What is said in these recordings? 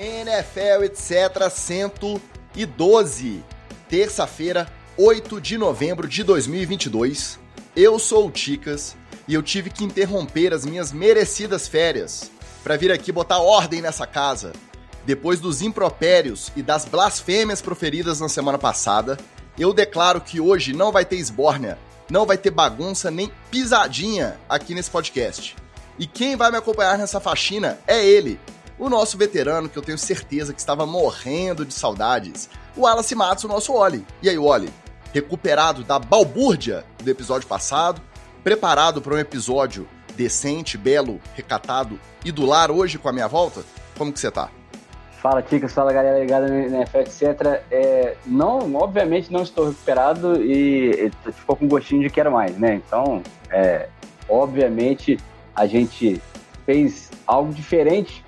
NFL, etc. 112. Terça-feira, 8 de novembro de 2022. Eu sou o Ticas e eu tive que interromper as minhas merecidas férias para vir aqui botar ordem nessa casa. Depois dos impropérios e das blasfêmias proferidas na semana passada, eu declaro que hoje não vai ter esbórnia, não vai ter bagunça nem pisadinha aqui nesse podcast. E quem vai me acompanhar nessa faxina é ele, o nosso veterano que eu tenho certeza que estava morrendo de saudades, o Wallace Matos, o nosso Oli. E aí, Oli? Recuperado da balbúrdia do episódio passado, preparado para um episódio decente, belo, recatado e do lar hoje com a minha volta? Como que você tá? Fala, Ticas, fala galera ligada na NFL, etc. É, não, obviamente não estou recuperado e, ficou com gostinho de quero mais, né? Então, é, obviamente a gente fez algo diferente,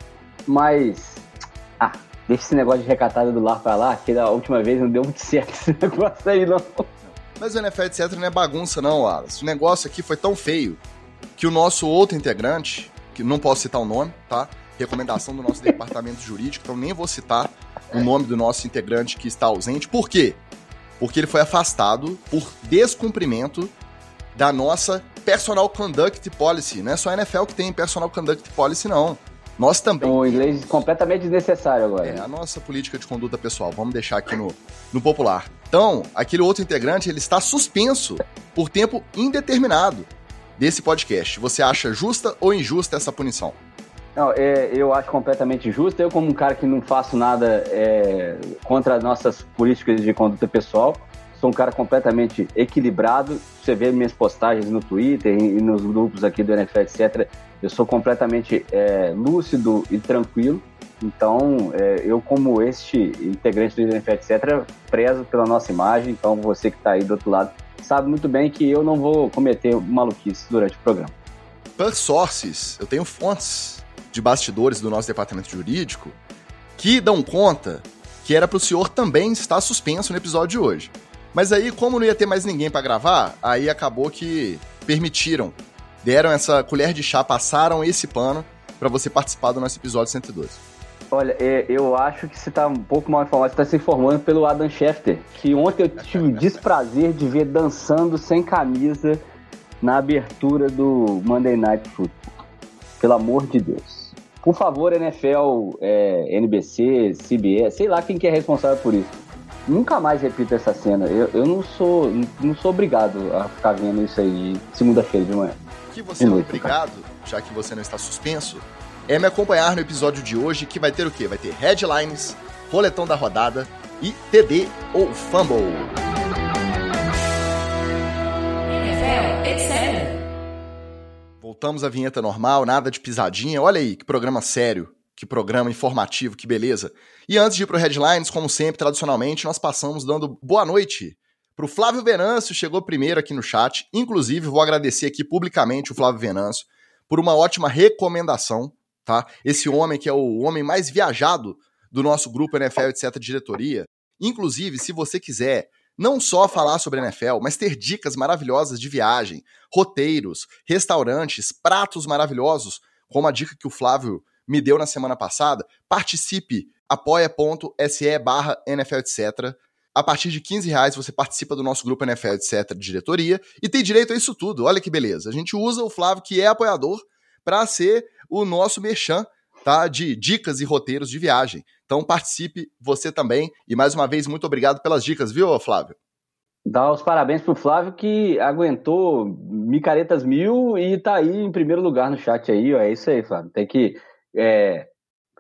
mas. Ah, deixa esse negócio de recatada do lar pra lá, que da última vez não deu muito certo esse negócio aí, não. Mas o NFL, etc., não é bagunça, não, Wallace. O negócio aqui foi tão feio que o nosso outro integrante, que não posso citar o nome, tá? recomendação do nosso departamento jurídico, então nem vou citar o nome do nosso integrante que está ausente. Por quê? Porque ele foi afastado por descumprimento da nossa Personal Conduct Policy. Não é só a NFL que tem Personal Conduct Policy, não. Nós também. O inglês completamente desnecessário agora. É, a nossa política de conduta pessoal. Vamos deixar aqui no, no popular. Então, aquele outro integrante, ele está suspenso por tempo indeterminado desse podcast. Você acha justa ou injusta essa punição? Não, é, eu acho completamente justo. Eu, como um cara que não faço nada é, contra as nossas políticas de conduta pessoal, sou um cara completamente equilibrado. Você vê minhas postagens no Twitter e nos grupos aqui do NFL, etc. Eu sou completamente é, lúcido e tranquilo. Então, é, eu, como este integrante do NFL, etc., prezo pela nossa imagem. Então, você que está aí do outro lado sabe muito bem que eu não vou cometer maluquice durante o programa. Per sources, eu tenho fontes de bastidores do nosso departamento jurídico que dão conta que era para o senhor também estar suspenso no episódio de hoje. Mas aí, como não ia ter mais ninguém para gravar, aí acabou que permitiram, deram essa colher de chá, passaram esse pano para você participar do nosso episódio 112. Olha, é, eu acho que você está um pouco mal informado, você está se informando pelo Adam Schefter, que ontem eu tive o desprazer de ver dançando sem camisa na abertura do Monday Night Football. Pelo amor de Deus. Por favor, NFL, é, NBC, CBS, sei lá quem que é responsável por isso. Nunca mais repita essa cena. Eu, eu não sou não sou obrigado a ficar vendo isso aí segunda-feira de manhã. Que você é obrigado, já que você não está suspenso, é me acompanhar no episódio de hoje, que vai ter o quê? Vai ter headlines, roletão da rodada e TD ou Fumble. Voltamos à vinheta normal, nada de pisadinha. Olha aí, que programa sério, que programa informativo, que beleza. E antes de ir pro Headlines, como sempre, tradicionalmente, nós passamos dando boa noite pro Flávio Venâncio, chegou primeiro aqui no chat. Inclusive, vou agradecer aqui publicamente o Flávio Venâncio por uma ótima recomendação, tá? Esse homem que é o homem mais viajado do nosso grupo NFL, etc., diretoria. Inclusive, se você quiser não só falar sobre NFL, mas ter dicas maravilhosas de viagem, roteiros, restaurantes, pratos maravilhosos, como a dica que o Flávio me deu na semana passada, participe apoia.se barra NFL, etc. A partir de 15 reais você participa do nosso grupo NFL, etc. de diretoria e tem direito a isso tudo. Olha que beleza. A gente usa o Flávio, que é apoiador, para ser o nosso merchan tá, de dicas e roteiros de viagem. Então participe você também. E mais uma vez, muito obrigado pelas dicas, viu, Flávio? Dá os parabéns pro Flávio que aguentou micaretas mil e tá aí em primeiro lugar no chat aí, ó. É isso aí, Flávio. Tem que é,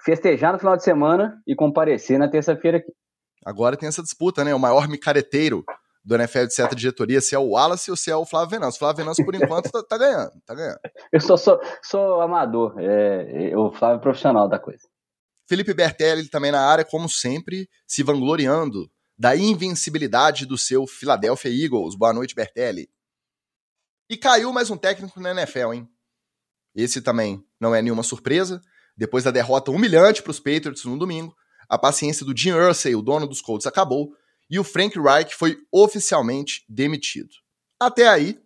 festejar no final de semana e comparecer na terça-feira aqui. Agora tem essa disputa, né? O maior micareteiro do NFL de certa diretoria, se é o Wallace ou se é o Flávio Venâncio. O Flávio Venâncio, por enquanto, tá, tá, ganhando, tá ganhando. Eu sou, sou, sou amador, é, é, o Flávio é profissional da coisa. Felipe Bertelli também na área, como sempre, se vangloriando da invencibilidade do seu Philadelphia Eagles. Boa noite, Bertelli. E caiu mais um técnico na NFL, hein? Esse também não é nenhuma surpresa. Depois da derrota humilhante para os Patriots no domingo, a paciência do Jim Irsay, o dono dos Colts, acabou e o Frank Reich foi oficialmente demitido. Até aí,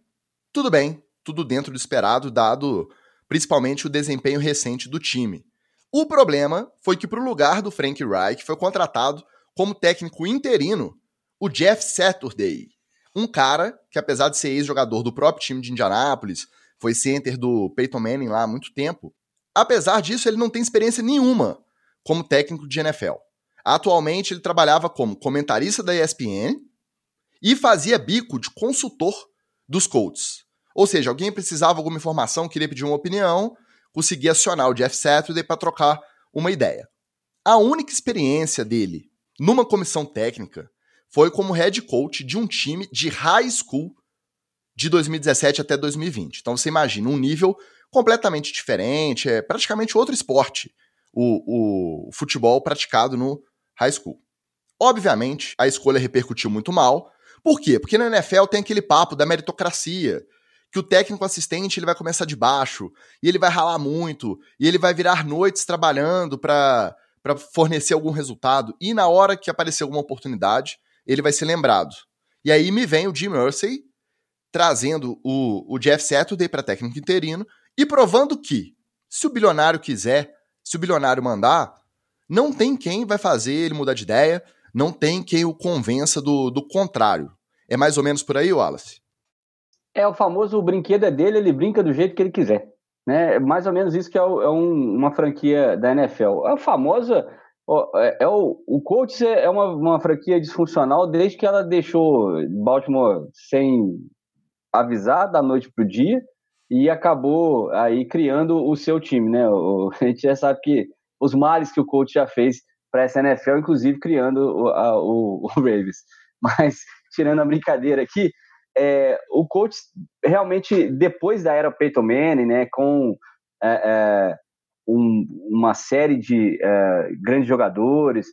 tudo bem, tudo dentro do esperado, dado principalmente o desempenho recente do time. O problema foi que para o lugar do Frank Reich foi contratado como técnico interino o Jeff Saturday, um cara que apesar de ser ex-jogador do próprio time de Indianápolis, foi center do Peyton Manning lá há muito tempo, apesar disso ele não tem experiência nenhuma como técnico de NFL. Atualmente ele trabalhava como comentarista da ESPN e fazia bico de consultor dos Colts. Ou seja, alguém precisava alguma informação, queria pedir uma opinião, conseguia acionar o Jeff Saturday para trocar uma ideia. A única experiência dele numa comissão técnica foi como head coach de um time de high school de 2017 até 2020. Então você imagina um nível completamente diferente, é praticamente outro esporte, o, o futebol praticado no high school. Obviamente, a escolha repercutiu muito mal. Por quê? Porque na NFL tem aquele papo da meritocracia, que o técnico assistente ele vai começar de baixo, e ele vai ralar muito, e ele vai virar noites trabalhando para fornecer algum resultado, e na hora que aparecer alguma oportunidade, ele vai ser lembrado. E aí me vem o Jim Mersey trazendo o, o Jeff Saturday para técnico interino e provando que, se o bilionário quiser, se o bilionário mandar, não tem quem vai fazer ele mudar de ideia, não tem quem o convença do, do contrário. É mais ou menos por aí, Wallace? É o famoso o brinquedo é dele, ele brinca do jeito que ele quiser. Né? É mais ou menos isso que é, o, é um, uma franquia da NFL. É a famosa. É, é o, o Colts é, uma, uma franquia disfuncional desde que ela deixou Baltimore sem avisar da noite para o dia e acabou aí criando o seu time, né? A gente já sabe que os males que o coach já fez para essa NFL, inclusive criando o, a, o, o Ravens. Mas tirando a brincadeira aqui, é, o coach realmente depois da era Peyton Manning, né, com é, é, um, uma série de é, grandes jogadores,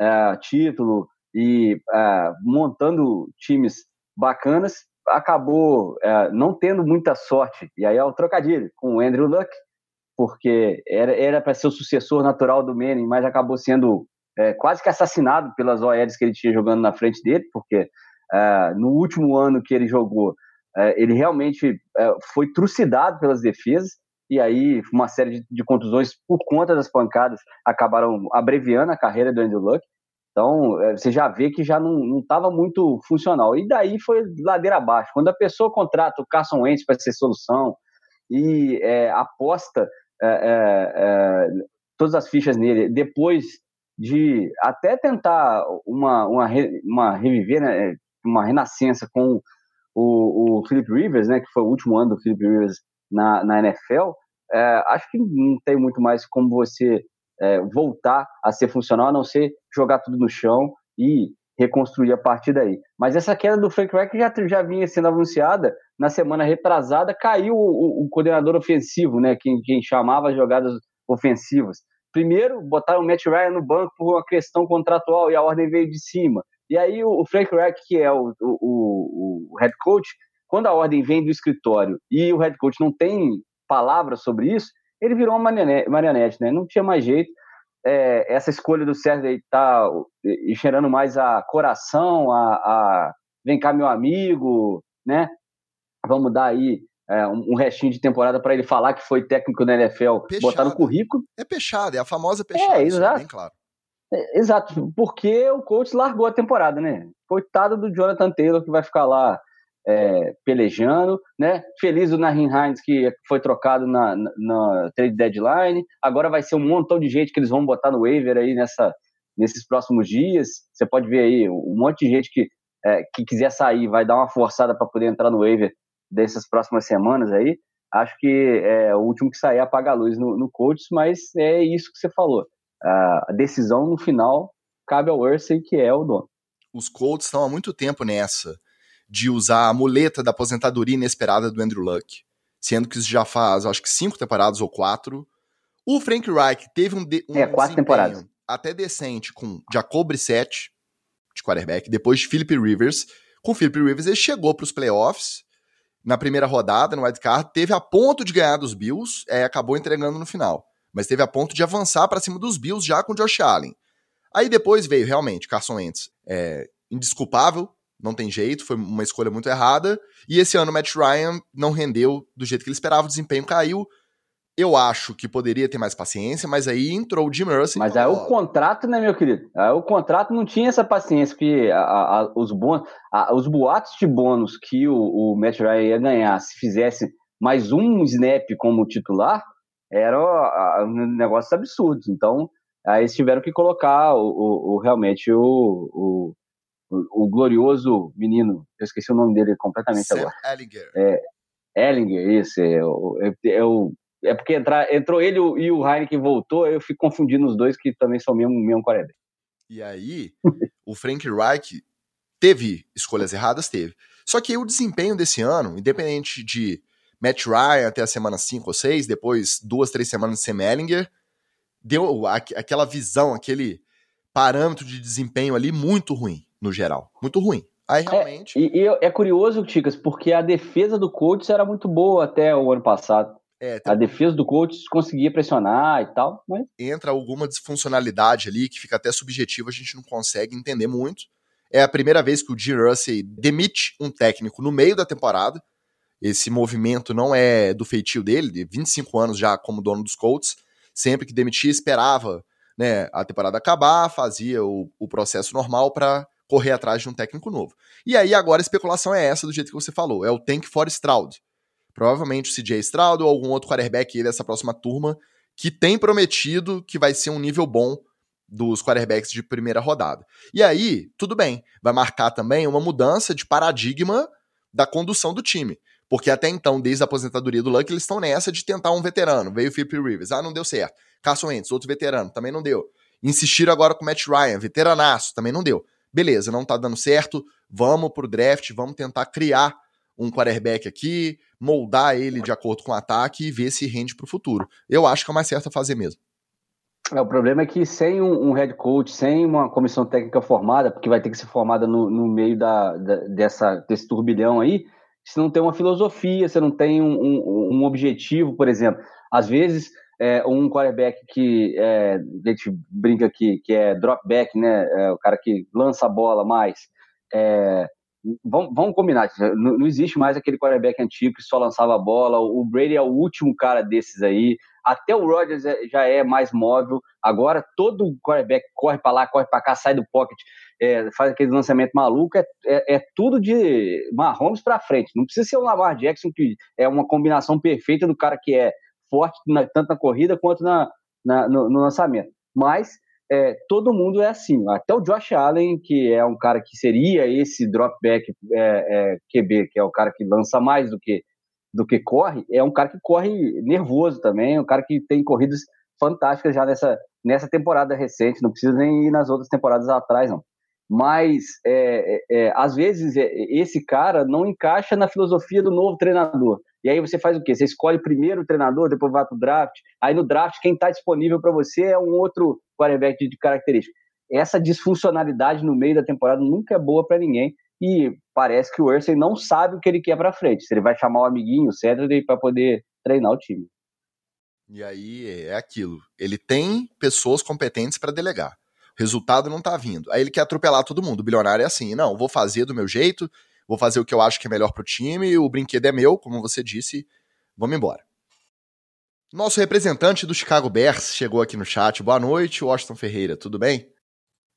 é, título e é, montando times bacanas, acabou é, não tendo muita sorte, e aí é o trocadilho, com o Andrew Luck, porque era para ser o sucessor natural do Manning, mas acabou sendo é, quase que assassinado pelas OLs que ele tinha jogando na frente dele, porque é, no último ano que ele jogou, é, ele realmente é, foi trucidado pelas defesas, e aí uma série de, de, contusões por conta das pancadas acabaram abreviando a carreira do Andrew Luck. Então, é, você já vê que já não estava muito funcional. E daí foi ladeira abaixo. Quando a pessoa contrata o Carson Wentz para ser solução e é, aposta é, é, é todas as fichas nele, depois de até tentar uma, uma, uma reviver, né, uma renascença com o, o Philip Rivers, né, que foi o último ano do Philip Rivers na, na NFL, é, acho que não tem muito mais como você é, voltar a ser funcional, a não ser jogar tudo no chão e reconstruir a partir daí. Mas essa queda do Frank Reich já, já vinha sendo anunciada na semana retrasada, caiu o, o, coordenador ofensivo, né, quem, quem chamava as jogadas ofensivas. Primeiro, botaram o Matt Ryan no banco por uma questão contratual e a ordem veio de cima. E aí o, o Frank Reich, que é o, o, o head coach, quando a ordem vem do escritório e o head coach não tem palavra sobre isso, ele virou uma marionete, né? Não tinha mais jeito. É, essa escolha do Sérgio está cheirando mais a coração, a, a, vem cá meu amigo, né? Vamos dar aí é, um, restinho de temporada para ele falar que foi técnico da NFL, peixada. botar no currículo. É peixado, é a famosa peixada. É, exato. É bem claro. É, exato, porque o coach largou a temporada, né? Coitado do Jonathan Taylor que vai ficar lá é, pelejando, né? Feliz do Nahin Hines que foi trocado na, na, na, trade deadline. Agora vai ser um montão de gente que eles vão botar no waiver aí nessa, nesses próximos dias. Você pode ver aí um monte de gente que, é, que quiser sair vai dar uma forçada para poder entrar no waiver dessas próximas semanas aí. Acho que é, o último que sair apaga a luz no, no coach, mas é isso que você falou. A decisão no final cabe ao Ursay, que é o dono. Os Colts estão há muito tempo nessa de usar a muleta da aposentadoria inesperada do Andrew Luck, sendo que isso já faz, acho que cinco temporadas ou quatro. O Frank Reich teve um, de, um é, quatro temporadas. até decente com Jacob Brissett, de quarterback, depois de Philip Rivers. Com Philip Rivers ele chegou para os playoffs na primeira rodada, no wildcard, teve a ponto de ganhar dos Bills, é, acabou entregando no final. Mas teve a ponto de avançar para cima dos Bills já com Josh Allen. Aí depois veio realmente Carson Wentz, é, indesculpável, não tem jeito, foi uma escolha muito errada. E esse ano o Matt Ryan não rendeu do jeito que ele esperava, o desempenho caiu. Eu acho que poderia ter mais paciência, mas aí entrou o Jim Mercy. Mas aí o contrato, né, meu querido? Aí o contrato não tinha essa paciência, porque a, a, os, bônus, a, os boatos de bônus que o, o Matt Ryan ia ganhar se fizesse mais um snap como titular, eram negócios absurdos. Então, aí eles tiveram que colocar o, o, o realmente o, o, o, glorioso menino, eu esqueci o nome dele completamente Sam agora. Ellinger. É, Ellinger, isso, é, é, é, o, é porque entrou ele e o Heineken voltou, eu fico confundindo os dois que também são mesmo, mesmo quarterback. E aí, o Frank Reich teve escolhas erradas? Teve. Só que o desempenho desse ano, independente de Matt Ryan até a semana 5 ou 6, depois duas, três semanas de Sam Ellinger, deu aquela visão, aquele parâmetro de desempenho ali muito ruim, no geral. Muito ruim. Aí é, realmente. É, e, e, é curioso, Ticas, porque a defesa do Colts era muito boa até o ano passado. É, a defesa do Colts conseguia pressionar e tal, mas... Entra alguma disfuncionalidade ali que fica até subjetiva, a gente não consegue entender muito. É a primeira vez que o Jim Russell demite um técnico no meio da temporada. Esse movimento não é do feitio dele, de 25 anos já como dono dos Colts. Sempre que demitia, esperava né, a temporada acabar, fazia o, o processo normal para correr atrás de um técnico novo. E aí agora a especulação é essa, do jeito que você falou, é o tank for Stroud. Provavelmente o CJ Stroud ou algum outro quarterback dessa próxima turma que tem prometido que vai ser um nível bom dos quarterbacks de primeira rodada. E aí, tudo bem, vai marcar também uma mudança de paradigma da condução do time. Porque até então, desde a aposentadoria do Luck, eles estão nessa de tentar um veterano. Veio o Philip Rivers, ah, não deu certo. Carson Wentz, outro veterano, também não deu. Insistiram agora com o Matt Ryan, veteranaço, também não deu. Beleza, não tá dando certo, vamos pro draft, vamos tentar criar um quarterback aqui, moldar ele de acordo com o ataque e ver se rende pro futuro. Eu acho que é o mais certo a fazer mesmo. É, o problema é que sem um, um, head coach, sem uma comissão técnica formada, porque vai ter que ser formada no, no meio da, da, dessa, desse turbilhão aí, você não tem uma filosofia, você não tem um, um, um objetivo, por exemplo. Às vezes, é, um quarterback que é, a gente brinca aqui, que é drop back, né? É, o cara que lança a bola mais. É, vamos, combinar, não, não, existe mais aquele quarterback antigo que só lançava a bola. O Brady é o último cara desses aí. Até o Rodgers é, já é mais móvel. Agora todo quarterback corre para lá, corre para cá, sai do pocket é, faz aquele lançamento maluco, é, é tudo de Mahomes para frente. Não precisa ser o Lamar Jackson, que é uma combinação perfeita do cara que é forte na, tanto na corrida quanto na, na no, no, lançamento. Mas é, todo mundo é assim. Até o Josh Allen, que é um cara que seria esse dropback é, é, QB, que é o cara que lança mais do que, do que corre, é um cara que corre nervoso também, um cara que tem corridas fantásticas já nessa, nessa temporada recente, não precisa nem ir nas outras temporadas atrás, não mas é, é, é, às vezes é, esse cara não encaixa na filosofia do novo treinador. E aí você faz o quê? Você escolhe primeiro o treinador, depois vai para o draft. Aí no draft, quem está disponível para você é um outro quarterback de característica. Essa disfuncionalidade no meio da temporada nunca é boa para ninguém. E parece que o Ursay não sabe o que ele quer para frente. Se ele vai chamar o amiguinho, o Cedric, para poder treinar o time. E aí é aquilo. Ele tem pessoas competentes para delegar resultado não tá vindo. Aí ele quer atropelar todo mundo. O bilionário é assim: não, vou fazer do meu jeito, vou fazer o que eu acho que é melhor pro time, o brinquedo é meu, como você disse, vamos embora. Nosso representante do Chicago Bears chegou aqui no chat. Boa noite, Washington Ferreira, tudo bem?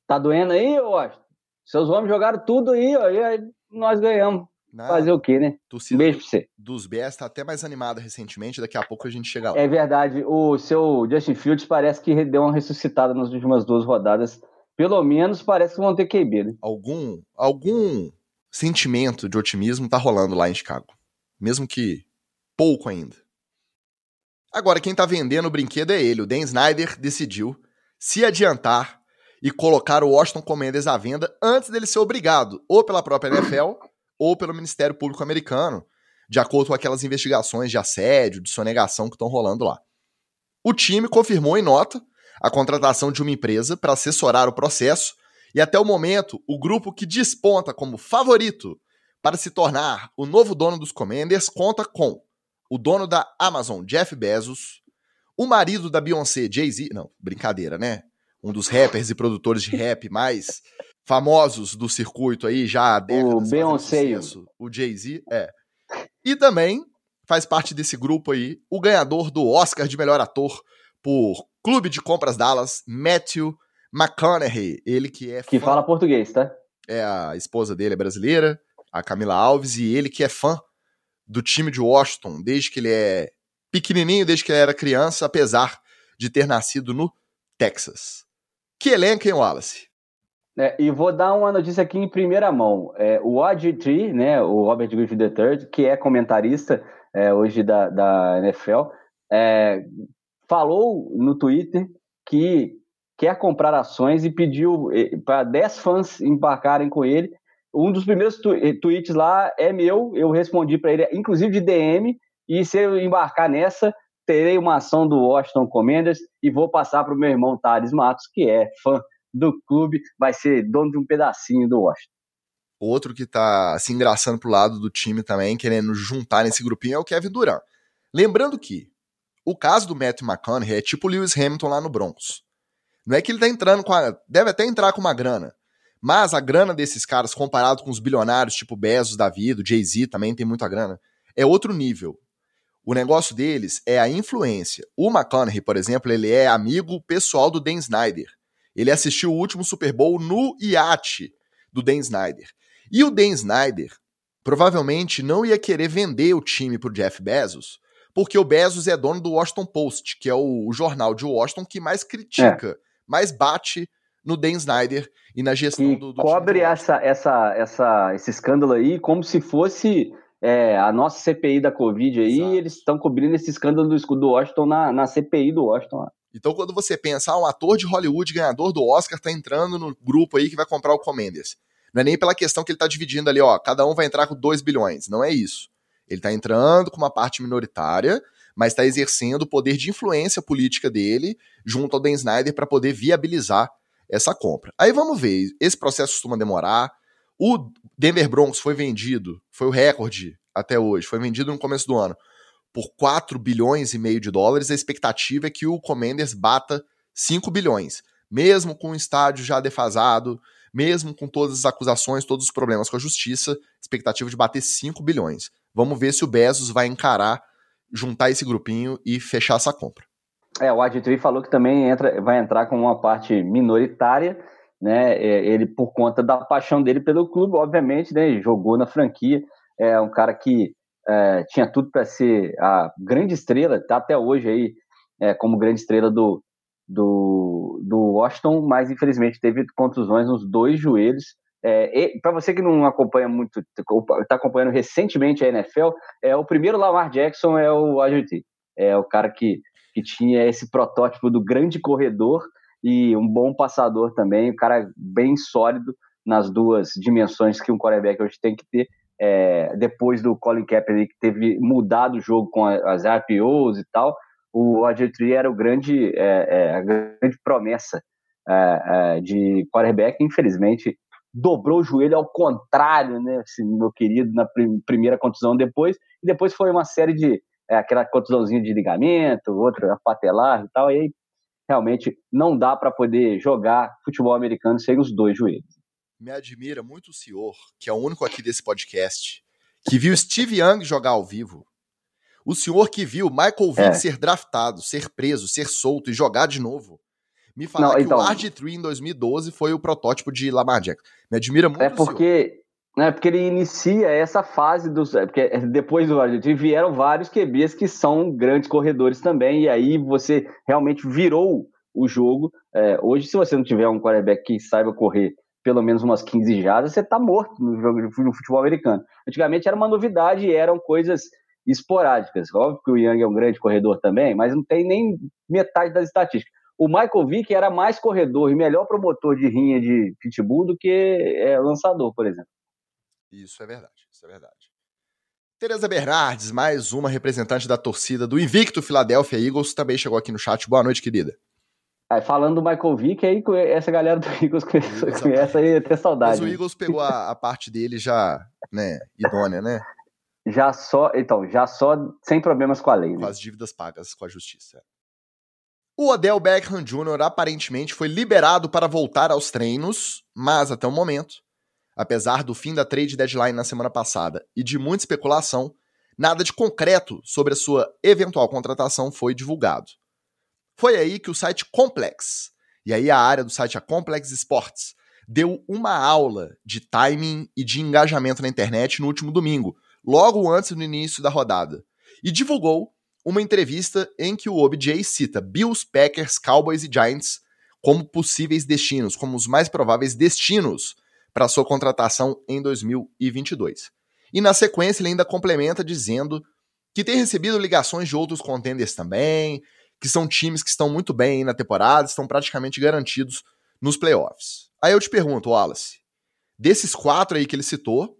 Tá doendo aí, Washington? Seus homens jogaram tudo aí, ó, e aí nós ganhamos. Fazer o quê, né? Torcida Beijo pra você. Dos Bears tá até mais animada recentemente, daqui a pouco a gente chega lá. É verdade, o seu Justin Fields parece que deu uma ressuscitada nas últimas duas rodadas. Pelo menos parece que vão ter QB, né? Algum, algum sentimento de otimismo tá rolando lá em Chicago. Mesmo que pouco ainda. Agora, quem tá vendendo o brinquedo é ele. O Dan Snyder decidiu se adiantar e colocar o Washington Commanders à venda antes dele ser obrigado, ou pela própria NFL ou pelo Ministério Público Americano, de acordo com aquelas investigações de assédio, de sonegação que estão rolando lá. O time confirmou em nota a contratação de uma empresa para assessorar o processo e até o momento o grupo que desponta como favorito para se tornar o novo dono dos Commanders conta com o dono da Amazon, Jeff Bezos, o marido da Beyoncé, Jay-Z, não, brincadeira, né? Um dos rappers e produtores de rap mais famosos do circuito aí já há décadas. O Beyoncé. O Jay-Z, é. E também faz parte desse grupo aí o ganhador do Oscar de melhor ator por Clube de Compras Dallas, Matthew McConaughey. Ele que é. Que fã, fala português, tá? É a esposa dele é brasileira, a Camila Alves, e ele que é fã do time de Washington desde que ele é pequenininho, desde que ele era criança, apesar de ter nascido no Texas. Que elenco, hein, Wallace? É, e vou dar uma notícia aqui em primeira mão. É, o OG3, né, o Robert Griffith III, que é comentarista é, hoje da, da NFL, é, falou no Twitter que quer comprar ações e pediu para 10 fãs embarcarem com ele. Um dos primeiros tu tweets lá é meu, eu respondi para ele, inclusive de DM, e se eu embarcar nessa, terei uma ação do Washington Commanders e vou passar para o meu irmão Thales Matos, que é fã do clube, vai ser dono de um pedacinho do Washington. Outro que está se engraçando pro lado do time também, querendo juntar nesse grupinho, é o Kevin Durant. Lembrando que o caso do Matthew McConaughey é tipo Lewis Hamilton lá no Broncos. Não é que ele tá entrando com a. Deve até entrar com uma grana. Mas a grana desses caras, comparado com os bilionários, tipo Bezos da vida, o Jay-Z também tem muita grana, é outro nível. O negócio deles é a influência. O McConaughey, por exemplo, ele é amigo pessoal do Dan Snyder. Ele assistiu o último Super Bowl no iate do Dan Snyder. E o Dan Snyder provavelmente não ia querer vender o time pro Jeff Bezos, porque o Bezos é dono do Washington Post, que é o, jornal de Washington que mais critica, é. Mais bate no Dan Snyder e na gestão e do, do cobre essa, essa, essa, esse escândalo aí como se fosse é, a nossa CPI da Covid aí, Exato. eles estão cobrindo esse escândalo do, do Washington na, na CPI do Washington. Então, quando você pensa, ah, um ator de Hollywood ganhador do Oscar tá entrando no grupo aí que vai comprar o Commanders. Não é nem pela questão que ele tá dividindo ali, ó, cada um vai entrar com 2 bilhões. Não é isso. Ele tá entrando com uma parte minoritária, mas está exercendo o poder de influência política dele junto ao Dan Snyder para poder viabilizar essa compra. Aí vamos ver, esse processo costuma demorar, o Denver Broncos foi vendido, foi o recorde até hoje, foi vendido no começo do ano por 4 bilhões e meio de dólares. A expectativa é que o Commanders bata 5 bilhões, mesmo com o estádio já defasado, mesmo com todas as acusações, todos os problemas com a justiça, expectativa de bater 5 bilhões. Vamos ver se o Bezos vai encarar, juntar esse grupinho e fechar essa compra. É, o Aditri falou que também entra, vai entrar com uma parte minoritária, né? É, ele, por conta da paixão dele pelo clube, obviamente, né? Jogou na franquia. É um cara que é, tinha tudo para ser a grande estrela, tá até hoje aí é, como grande estrela do, do, do Washington, mas infelizmente teve contusões nos dois joelhos. É, para você que não acompanha muito, está acompanhando recentemente a NFL, é o primeiro Lamar Jackson é o AJT, é o cara que, que tinha esse protótipo do grande corredor e um bom passador também, um cara bem sólido nas duas dimensões que um quarterback hoje tem que ter. É, depois do Colin Kaepernick que teve mudado o jogo com as RPOs e tal, o RG3 era o grande, é, é, a grande promessa é, é, de quarterback. Infelizmente, dobrou o joelho ao contrário, né, assim, meu querido, na prim primeira contusão depois, e depois foi uma série de é, aquela contusãozinha de ligamento, outra patelar e tal, e aí realmente não dá para poder jogar futebol americano sem os dois joelhos. Me admira muito o senhor, que é o único aqui desse podcast, que viu Steve Young jogar ao vivo. O senhor que viu Michael Vick é. ser draftado, ser preso, ser solto e jogar de novo. Me falar não, que então, o RG3 em 2012 foi o protótipo de Lamar Jackson. Me admira muito É porque, né, porque ele inicia essa fase dos. É, porque depois do RG3 vieram vários QBs que são grandes corredores também, e aí você realmente virou o jogo. É, hoje, se você não tiver um quarterback que saiba correr pelo menos umas 15 jadas, você está morto no jogo no futebol americano. Antigamente era uma novidade e eram coisas esporádicas. Óbvio que o Young é um grande corredor também, mas não tem nem metade das estatísticas. O Michael Vick era mais corredor e melhor promotor de rinha de pitbull do que é, lançador, por exemplo. Isso é verdade, isso é verdade. Tereza Bernardes, mais uma representante da torcida do invicto Philadelphia Eagles, também chegou aqui no chat. Boa noite, querida. Aí, falando do Michael Vick, aí essa galera do Eagles conhece, aí até saudade. Mas o Eagles pegou a, a, parte dele já, né, idônea, né? Já só, então, já só sem problemas com a lei. Com né? as dívidas pagas com a justiça. O Odell Beckham Jr. aparentemente foi liberado para voltar aos treinos, mas até o momento, apesar do fim da trade deadline na semana passada e de muita especulação, nada de concreto sobre a sua eventual contratação foi divulgado. Foi aí que o site Complex, e aí a área do site a Complex Sports, deu uma aula de timing e de engajamento na internet no último domingo, logo antes do início da rodada, e divulgou uma entrevista em que o OBJ cita Bills, Packers, Cowboys e Giants como possíveis destinos, como os mais prováveis destinos para sua contratação em 2022. E na sequência ele ainda complementa dizendo que tem recebido ligações de outros contenders também, que são times que estão muito bem na temporada, estão praticamente garantidos nos playoffs. Aí eu te pergunto, Wallace, desses quatro aí que ele citou,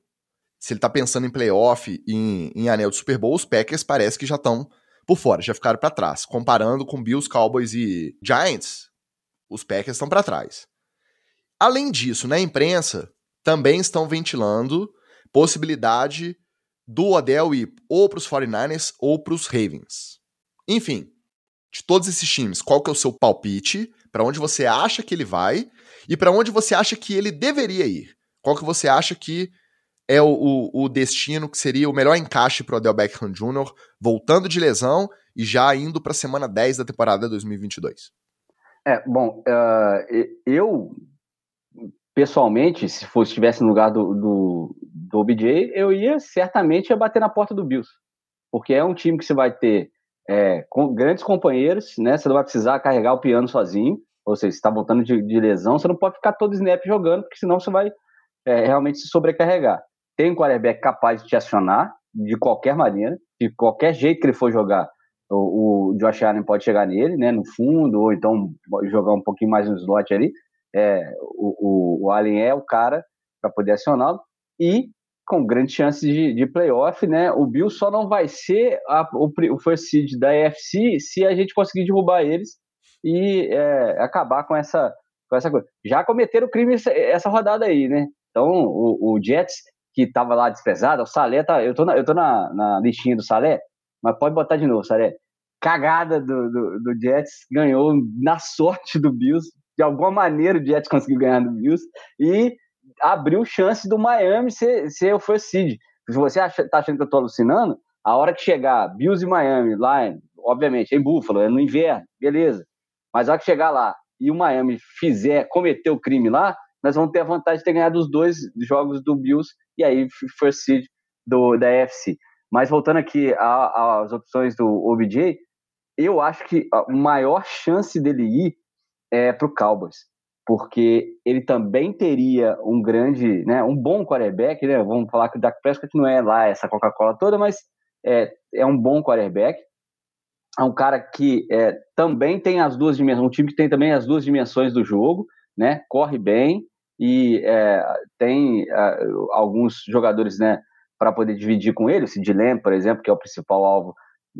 se ele tá pensando em playoff e em, em anel de Super Bowl, os Packers parece que já estão por fora, já ficaram para trás. Comparando com Bills, Cowboys e Giants, os Packers estão para trás. Além disso, na imprensa também estão ventilando possibilidade do Odell ir ou para os 49ers ou para os Ravens. Enfim, de todos esses times, qual que é o seu palpite? Para onde você acha que ele vai e para onde você acha que ele deveria ir? Qual que você acha que é o, o, o destino que seria o melhor encaixe para o Odell Beckham Jr., voltando de lesão e já indo para a semana 10 da temporada 2022? É, bom, uh, eu, pessoalmente, se fosse estivesse no lugar do, do, do OBJ, eu ia certamente ia bater na porta do Bills. Porque é um time que você vai ter é, com grandes companheiros, né? Você não vai precisar carregar o piano sozinho. Ou seja, se está voltando de, de, lesão, você não pode ficar todo snap jogando, porque senão você vai é, realmente se sobrecarregar tem um quarterback capaz de te acionar de qualquer maneira, de qualquer jeito que ele for jogar, o, o Josh Allen pode chegar nele, né, no fundo, ou então jogar um pouquinho mais no slot ali. É, o, o, o Allen é o cara para poder acioná-lo e com grande chance de, de playoff, né? O Bill só não vai ser a, o, o first seed da AFC se a gente conseguir derrubar eles e é, acabar com essa, com essa coisa. Já cometeram crime essa, essa rodada aí, né? Então o, o Jets que estava lá desprezado, o Salé tá. Eu tô, na, eu tô na, na listinha do Salé, mas pode botar de novo, Salé. Cagada do, do, do, Jets, ganhou na sorte do Bills. De alguma maneira o Jets conseguiu ganhar do Bills e abriu chance do Miami ser, ser o first seed. Se você acha, tá achando que eu tô alucinando, a hora que chegar Bills e Miami lá, obviamente, em Buffalo, é no inverno, beleza. Mas a hora que chegar lá e o Miami fizer, cometer o crime lá, nós vamos ter a vantagem de ter ganhado os dois jogos do Bills e aí first seed do, da AFC. Mas voltando aqui às opções do OBJ, eu acho que a maior chance dele ir é para o Cowboys, porque ele também teria um grande, né, um bom quarterback, né? Vamos falar que o Dak Prescott não é lá essa Coca-Cola toda, mas é, é um bom quarterback. É um cara que é, também tem as duas dimensões, um time que tem também as duas dimensões do jogo, né? Corre bem, e é, tem é, alguns jogadores né, para poder dividir com ele, o Sid Lamb, por exemplo, que é o principal alvo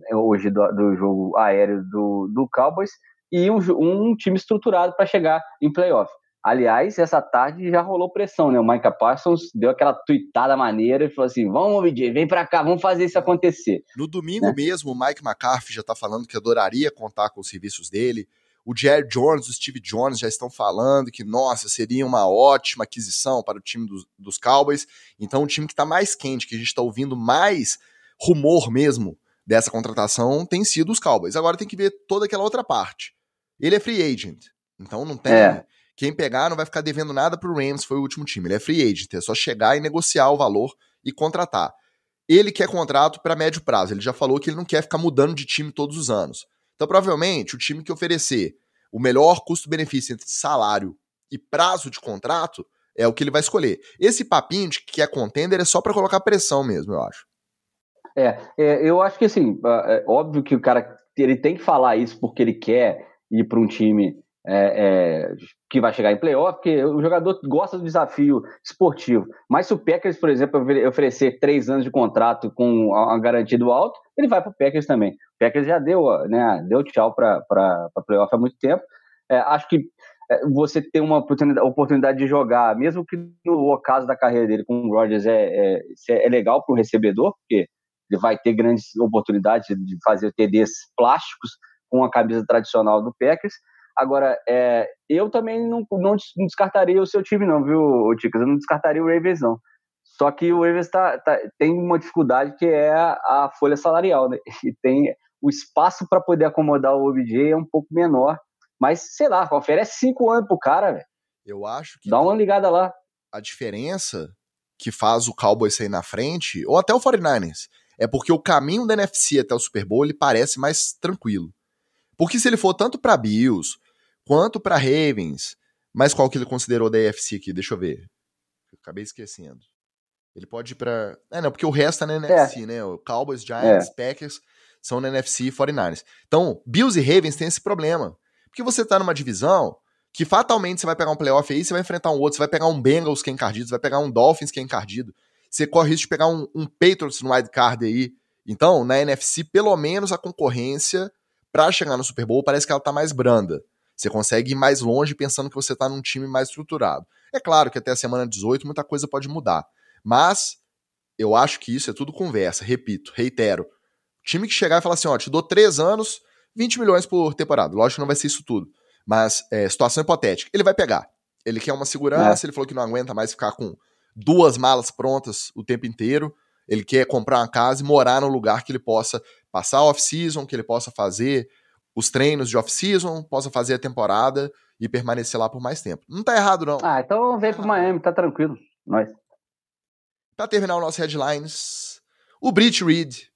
é, hoje do, do jogo aéreo do, do Cowboys, e um, um time estruturado para chegar em playoff. Aliás, essa tarde já rolou pressão, né? O Micah Parsons deu aquela tuitada maneira e falou assim: vamos, OBJ, vem para cá, vamos fazer isso acontecer. No domingo né? mesmo, o Mike McCarthy já está falando que adoraria contar com os serviços dele. O Jerry Jones, o Steve Jones já estão falando que, nossa, seria uma ótima aquisição para o time dos, dos Cowboys. Então, o time que está mais quente, que a gente está ouvindo mais rumor mesmo dessa contratação, tem sido os Cowboys. Agora tem que ver toda aquela outra parte. Ele é free agent, então não tem. É. Quem pegar não vai ficar devendo nada para o Rams, foi o último time. Ele é free agent, é só chegar e negociar o valor e contratar. Ele quer contrato para médio prazo. Ele já falou que ele não quer ficar mudando de time todos os anos. Então, provavelmente, o time que oferecer o melhor custo-benefício entre salário e prazo de contrato é o que ele vai escolher. Esse papinho de que é contender é só para colocar pressão mesmo, eu acho. É, é, eu acho que assim, é óbvio que o cara ele tem que falar isso porque ele quer ir para um time é, é, que vai chegar em playoff, porque o jogador gosta do desafio esportivo. Mas se o Packers, por exemplo, oferecer três anos de contrato com a garantia do alto, ele vai para o Packers também. O Packers já deu, né, deu tchau para playoff há muito tempo. É, acho que é, você ter uma oportunidade, de jogar, mesmo que no ocaso da carreira dele com o Rodgers é, é, é legal para o recebedor, porque ele vai ter grandes oportunidades de fazer TDs plásticos com a camisa tradicional do Packers Agora, é, eu também não, não, descartaria o seu time, não, viu, Ticas? Eu não descartaria o Ravens, não. Só que o Ravens tá, tá, tem uma dificuldade que é a, folha salarial, né? E tem o espaço para poder acomodar o OBJ é um pouco menor. Mas, sei lá, oferece cinco anos pro cara, velho. Eu acho que. Dá uma ligada lá. A diferença que faz o Cowboys sair na frente, ou até o 49ers, é porque o caminho da NFC até o Super Bowl ele parece mais tranquilo. Porque se ele for tanto para Bills quanto para Ravens, mas qual que ele considerou da AFC aqui? Deixa eu ver. Eu acabei esquecendo. Ele pode ir pra. É, não, porque o resto tá na NFC, é. né? O Cowboys, Giants, é. Packers são na NFC e 49ers. Então, Bills e Ravens têm esse problema. Porque você tá numa divisão que fatalmente você vai pegar um playoff aí, você vai enfrentar um outro, você vai pegar um Bengals que é encardido, você vai pegar um Dolphins que é encardido. Você corre risco de pegar um, um Patriots no wild card aí. Então, na NFC, pelo menos a concorrência para chegar no Super Bowl parece que ela tá mais branda. Você consegue ir mais longe pensando que você tá num time mais estruturado. É claro que até a semana 18 muita coisa pode mudar. Mas eu acho que isso é tudo conversa. Repito, reitero. Time que chegar e falar assim: ó, te dou três anos, 20 milhões por temporada. Lógico que não vai ser isso tudo. Mas, é, situação hipotética, ele vai pegar. Ele quer uma segurança, é. ele falou que não aguenta mais ficar com duas malas prontas o tempo inteiro. Ele quer comprar uma casa e morar num lugar que ele possa passar off-season, que ele possa fazer os treinos de off-season, possa fazer a temporada e permanecer lá por mais tempo. Não tá errado, não. Ah, então vem pro Miami, tá tranquilo. Nós. Para terminar o nosso headlines, o Brit Reed,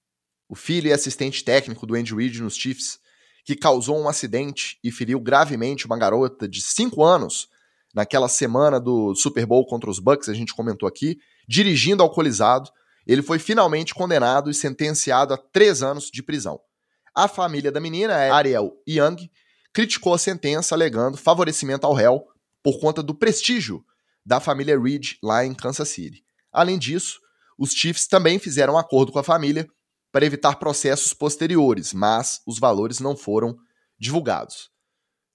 o filho e assistente técnico do Andy Reid nos Chiefs, que causou um acidente e feriu gravemente uma garota de 5 anos naquela semana do Super Bowl contra os Bucks, a gente comentou aqui, dirigindo alcoolizado, ele foi finalmente condenado e sentenciado a três anos de prisão. A família da menina, Ariel Young, criticou a sentença alegando favorecimento ao réu por conta do prestígio da família Reed lá em Kansas City. Além disso, os Chiefs também fizeram um acordo com a família para evitar processos posteriores, mas os valores não foram divulgados.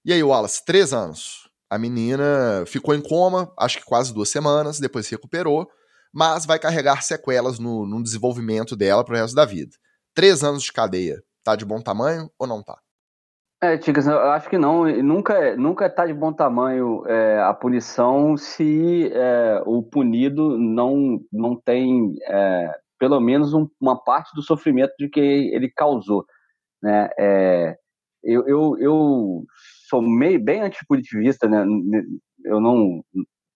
E aí, Wallace, três anos. A menina ficou em coma, acho que quase duas semanas, depois se recuperou, mas vai carregar sequelas no, no desenvolvimento dela para o resto da vida. Três anos de cadeia, tá de bom tamanho ou não tá? É, Ticas, eu acho que não. Nunca, nunca tá de bom tamanho é, a punição se é, o punido não, não tem é, pelo menos um, uma parte do sofrimento de que ele causou. Né? É, eu, eu, eu sou meio, bem antipunitivista, né? eu não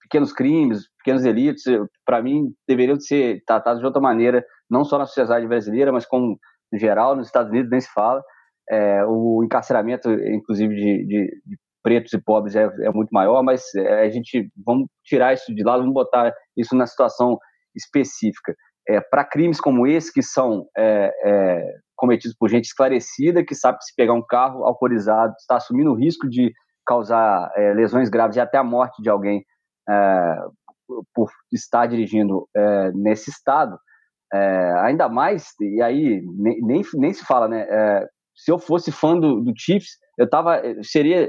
pequenos crimes, pequenos delitos, para mim deveriam ser tratados de outra maneira, não só na sociedade brasileira, mas como geral nos Estados Unidos nem se fala. É, o encarceramento, inclusive, de, de, de pretos e pobres é, é, muito maior, mas é, a gente vamos tirar isso de lado, vamos botar isso na situação específica. É, Para crimes como esse, que são é, é, cometidos por gente esclarecida, que sabe que se pegar um carro alcoolizado, está assumindo o risco de causar lesões graves e até a morte de alguém por estar dirigindo nesse estado, ainda mais, e aí nem, nem, nem se fala, né? se eu fosse fã do, do Chiefs, eu tava, seria,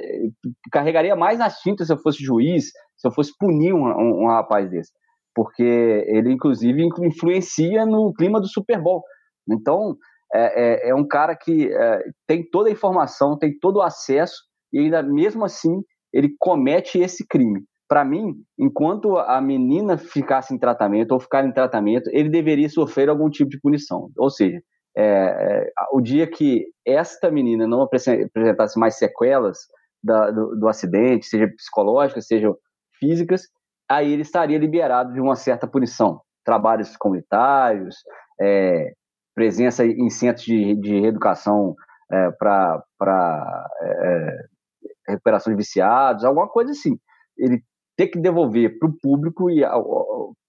carregaria mais nas tintas se eu fosse juiz, se eu fosse punir um, um, um rapaz desse, porque ele inclusive influencia no clima do Super Bowl. Então é, é, é um cara que é, tem toda a informação, tem todo o acesso e ainda mesmo assim ele comete esse crime. Para mim, enquanto a menina ficasse em tratamento ou ficar em tratamento, ele deveria sofrer algum tipo de punição. Ou seja, é, é, o dia que esta menina não apresentasse mais sequelas da, do, do, acidente, seja psicológicas, sejam físicas, aí ele estaria liberado de uma certa punição. Trabalhos comunitários, é, presença em centros de, de reeducação é, para é, recuperação de viciados, alguma coisa assim. Ele ter que devolver para o público e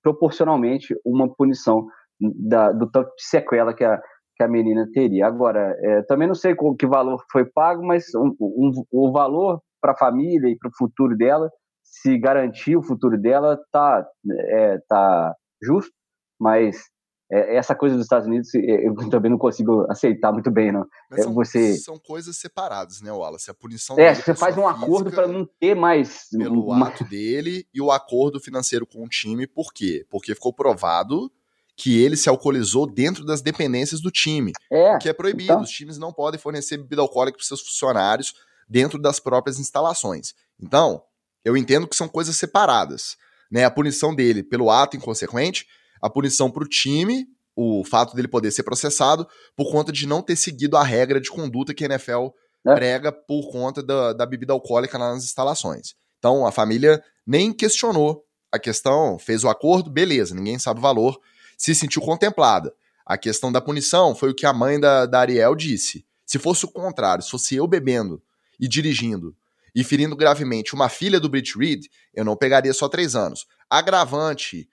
proporcionalmente uma punição da, do tanto de sequela que a, que a menina teria. Agora, é, também não sei com que valor foi pago, mas um, um, o valor para a família e para o futuro dela, se garantir o futuro dela, tá, é, tá justo, mas é, essa coisa dos Estados Unidos eu também não consigo aceitar muito bem, não. Mas é, são, você... são coisas separadas, né, Wallace? A punição É, você faz um acordo para não ter mais. Pelo uma... ato dele e o acordo financeiro com o time, por quê? Porque ficou provado que ele se alcoolizou dentro das dependências do time, é, que é proibido. Então... Os times não podem fornecer bebida alcoólica para seus funcionários dentro das próprias instalações. Então, eu entendo que são coisas separadas. Né? A punição dele pelo ato inconsequente, a punição para o time, o fato dele poder ser processado, por conta de não ter seguido a regra de conduta que a NFL é. prega por conta da, da bebida alcoólica nas instalações. Então a família nem questionou a questão, fez o acordo, beleza, ninguém sabe o valor, se sentiu contemplada. A questão da punição foi o que a mãe da, da Ariel disse. Se fosse o contrário, se fosse eu bebendo e dirigindo e ferindo gravemente uma filha do Brit Reed, eu não pegaria só três anos. Agravante,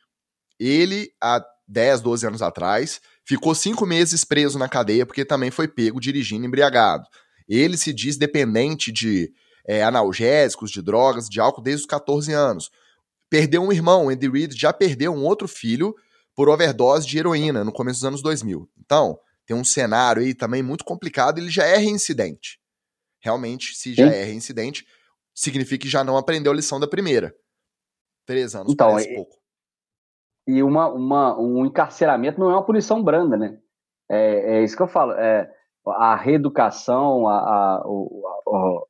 ele, há 10, 12 anos atrás, ficou cinco meses preso na cadeia porque também foi pego dirigindo embriagado. Ele se diz dependente de é, analgésicos, de drogas, de álcool desde os 14 anos. Perdeu um irmão, Andy Reid já perdeu um outro filho por overdose de heroína no começo dos anos 2000. Então, tem um cenário aí também muito complicado, ele já é reincidente. Realmente, se já Sim. é reincidente, significa que já não aprendeu a lição da primeira. Três anos então, parece e, pouco. E uma, uma, um encarceramento não é uma punição branda, né? É, é isso que eu falo. É, a reeducação, a, a, o, a,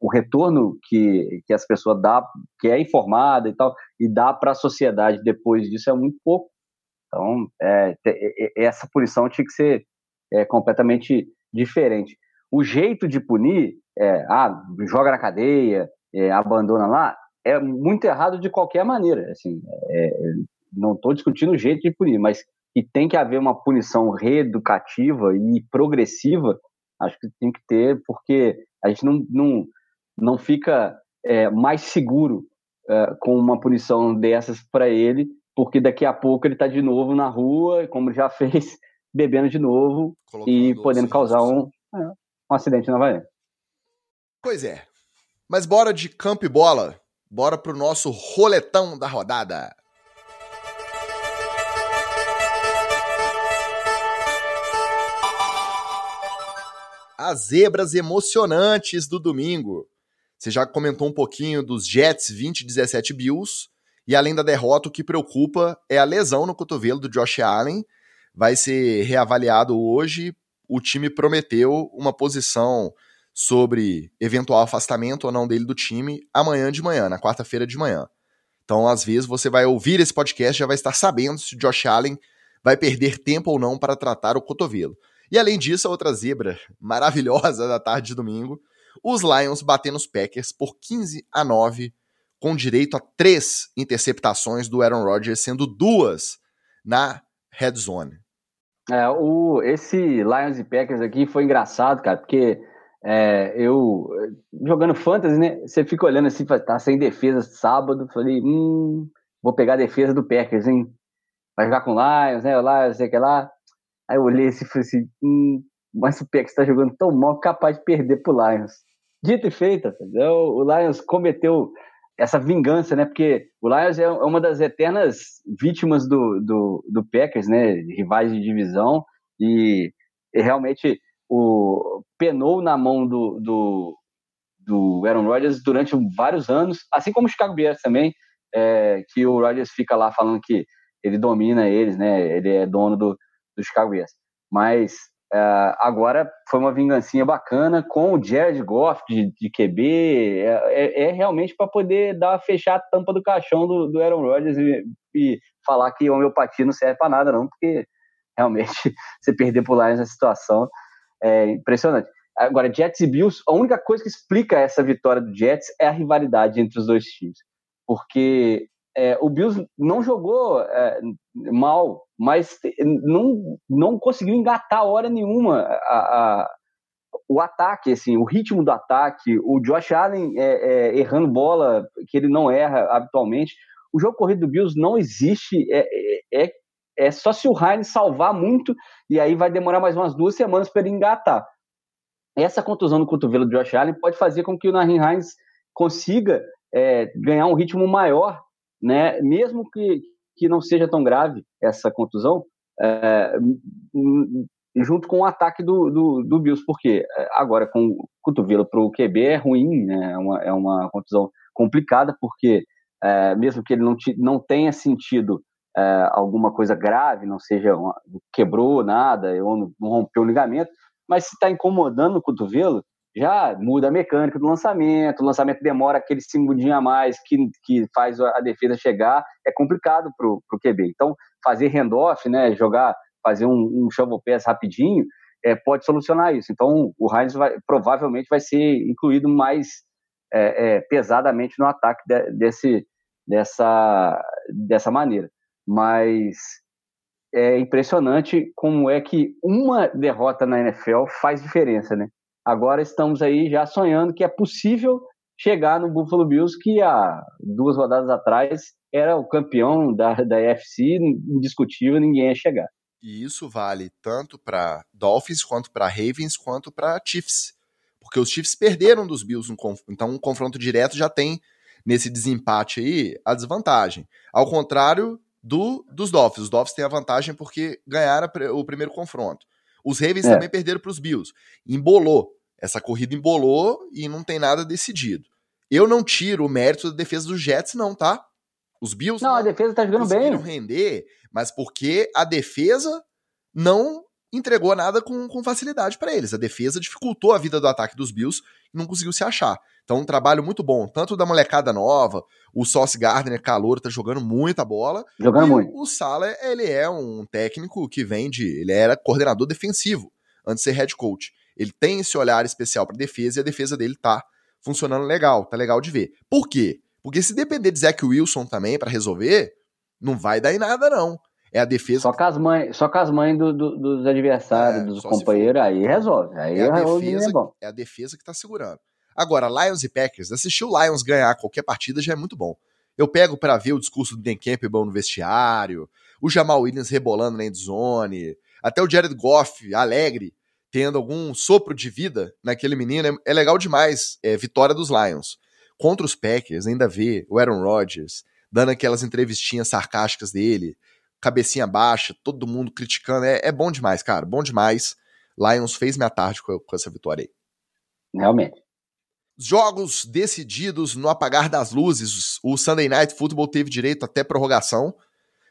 o retorno que, que as pessoas dá, que é informada e tal, e dá para a sociedade depois disso é muito pouco. Então, é, essa punição tinha que ser é, completamente diferente. O jeito de punir, é, ah, joga na cadeia, é, abandona lá, é muito errado de qualquer maneira. Assim, é, não estou discutindo o jeito de punir, mas que tem que haver uma punição reeducativa e progressiva, acho que tem que ter, porque a gente não, não, não fica é, mais seguro é, com uma punição dessas para ele, porque daqui a pouco ele está de novo na rua, como já fez, bebendo de novo Colocando e podendo causar um, é, um acidente na Havaiana. Pois é. Mas bora de campo e bola. Bora pro nosso roletão da rodada. As zebras emocionantes do domingo. Você já comentou um pouquinho dos Jets 2017 Bills. E além da derrota, o que preocupa é a lesão no cotovelo do Josh Allen. Vai ser reavaliado hoje. O time prometeu uma posição sobre eventual afastamento ou não dele do time amanhã de manhã, na quarta-feira de manhã. Então, às vezes, você vai ouvir esse podcast e já vai estar sabendo se o Josh Allen vai perder tempo ou não para tratar o cotovelo. E além disso, a outra zebra maravilhosa da tarde de domingo os Lions batendo os Packers por 15 a 9, com direito a três interceptações do Aaron Rodgers, sendo duas na red zone. É, o, esse Lions e Packers aqui foi engraçado, cara, porque é, eu jogando fantasy, né? Você fica olhando assim, tá sem defesa sábado, falei, hum, vou pegar a defesa do Packers, hein? Vai jogar com o Lions, né? O Lions, sei que lá. Aí eu olhei assim e falei assim, hum, mas o Packers está jogando tão mal capaz de perder pro Lions. Dito e feito, o Lions cometeu essa vingança, né? Porque o Lions é uma das eternas vítimas do, do, do Packers, né? Rivais de divisão e, e realmente o penou na mão do, do, do Aaron Rodgers durante vários anos, assim como o Chicago Bears também, é, que o Rodgers fica lá falando que ele domina eles, né? Ele é dono do, do Chicago Bears. Mas Uh, agora foi uma vingancinha bacana com o Jared Goff de, de QB. É, é, é realmente para poder dar fechar a tampa do caixão do, do Aaron Rodgers e, e, falar que homeopatia não serve para nada, não, porque realmente você perder por lá nessa situação é impressionante. Agora, Jets e Bills, a única coisa que explica essa vitória do Jets é a rivalidade entre os dois times. Porque é, o Bills não jogou é, mal, mas não, não conseguiu engatar hora nenhuma a, a, o ataque, assim, o ritmo do ataque, o Josh Allen é, é, errando bola que ele não erra habitualmente. O jogo corrido do Bills não existe, é, é, é, é só se o Heinz salvar muito e aí vai demorar mais umas duas semanas para ele engatar. Essa contusão no cotovelo do Josh Allen pode fazer com que o Nahin Hines consiga ganhar um ritmo maior né? Mesmo que, que não seja tão grave essa contusão, é, junto com o ataque do, do, do Bills, porque é, agora com o cotovelo para o QB é ruim, né? é, uma, é uma contusão complicada, porque é, mesmo que ele não, te, não tenha sentido é, alguma coisa grave, não seja uma, quebrou nada, ou não, rompeu o ligamento, mas se está incomodando o cotovelo, já muda a mecânica do lançamento, o lançamento demora aquele segundinho a mais que, que faz a defesa chegar, é complicado para o QB. Então, fazer handoff, né, jogar, fazer um, um shovel pass rapidinho, é, pode solucionar isso. Então, o Heinz vai, provavelmente vai ser incluído mais é, é, pesadamente no ataque de, desse, dessa, dessa maneira. Mas é impressionante como é que uma derrota na NFL faz diferença, né? Agora estamos aí já sonhando que é possível chegar no Buffalo Bills, que há duas rodadas atrás era o campeão da, da UFC, indiscutível, ninguém ia chegar. E isso vale tanto para Dolphins, quanto para Ravens, quanto para Chiefs. Porque os Chiefs perderam dos Bills, então um confronto direto já tem, nesse desempate aí, a desvantagem. Ao contrário do, dos Dolphins. Os Dolphins têm a vantagem porque ganharam o primeiro confronto. Os Ravens é. também perderam para os Bills. Embolou. Essa corrida embolou e não tem nada decidido. Eu não tiro o mérito da defesa dos Jets, não, tá? Os Bills. Não, a defesa tá jogando bem. render, mas porque a defesa não entregou nada com, com facilidade para eles. A defesa dificultou a vida do ataque dos Bills e não conseguiu se achar. Então, um trabalho muito bom, tanto da molecada nova, o Sauce Gardner, calor, tá jogando muita bola. Jogando muito. O Sala, ele é um técnico que vem de. Ele era coordenador defensivo antes de ser head coach. Ele tem esse olhar especial para defesa e a defesa dele tá funcionando legal, tá legal de ver. Por quê? Porque se depender de Zach Wilson também para resolver, não vai dar em nada, não. É a defesa. Só com as mães, só com as mães do, do, dos adversários, é, dos companheiros, aí resolve. Aí é a, defesa, é, é a defesa que tá segurando. Agora, Lions e Packers, assistir o Lions ganhar qualquer partida já é muito bom. Eu pego para ver o discurso do Dan Campbell no vestiário, o Jamal Williams rebolando na endzone, até o Jared Goff alegre, tendo algum sopro de vida naquele menino, é, é legal demais. É vitória dos Lions. Contra os Packers, ainda vê o Aaron Rodgers dando aquelas entrevistinhas sarcásticas dele, cabecinha baixa, todo mundo criticando. É, é bom demais, cara, bom demais. Lions fez minha tarde com, com essa vitória aí. Realmente. Jogos decididos no apagar das luzes. O Sunday Night Football teve direito até prorrogação.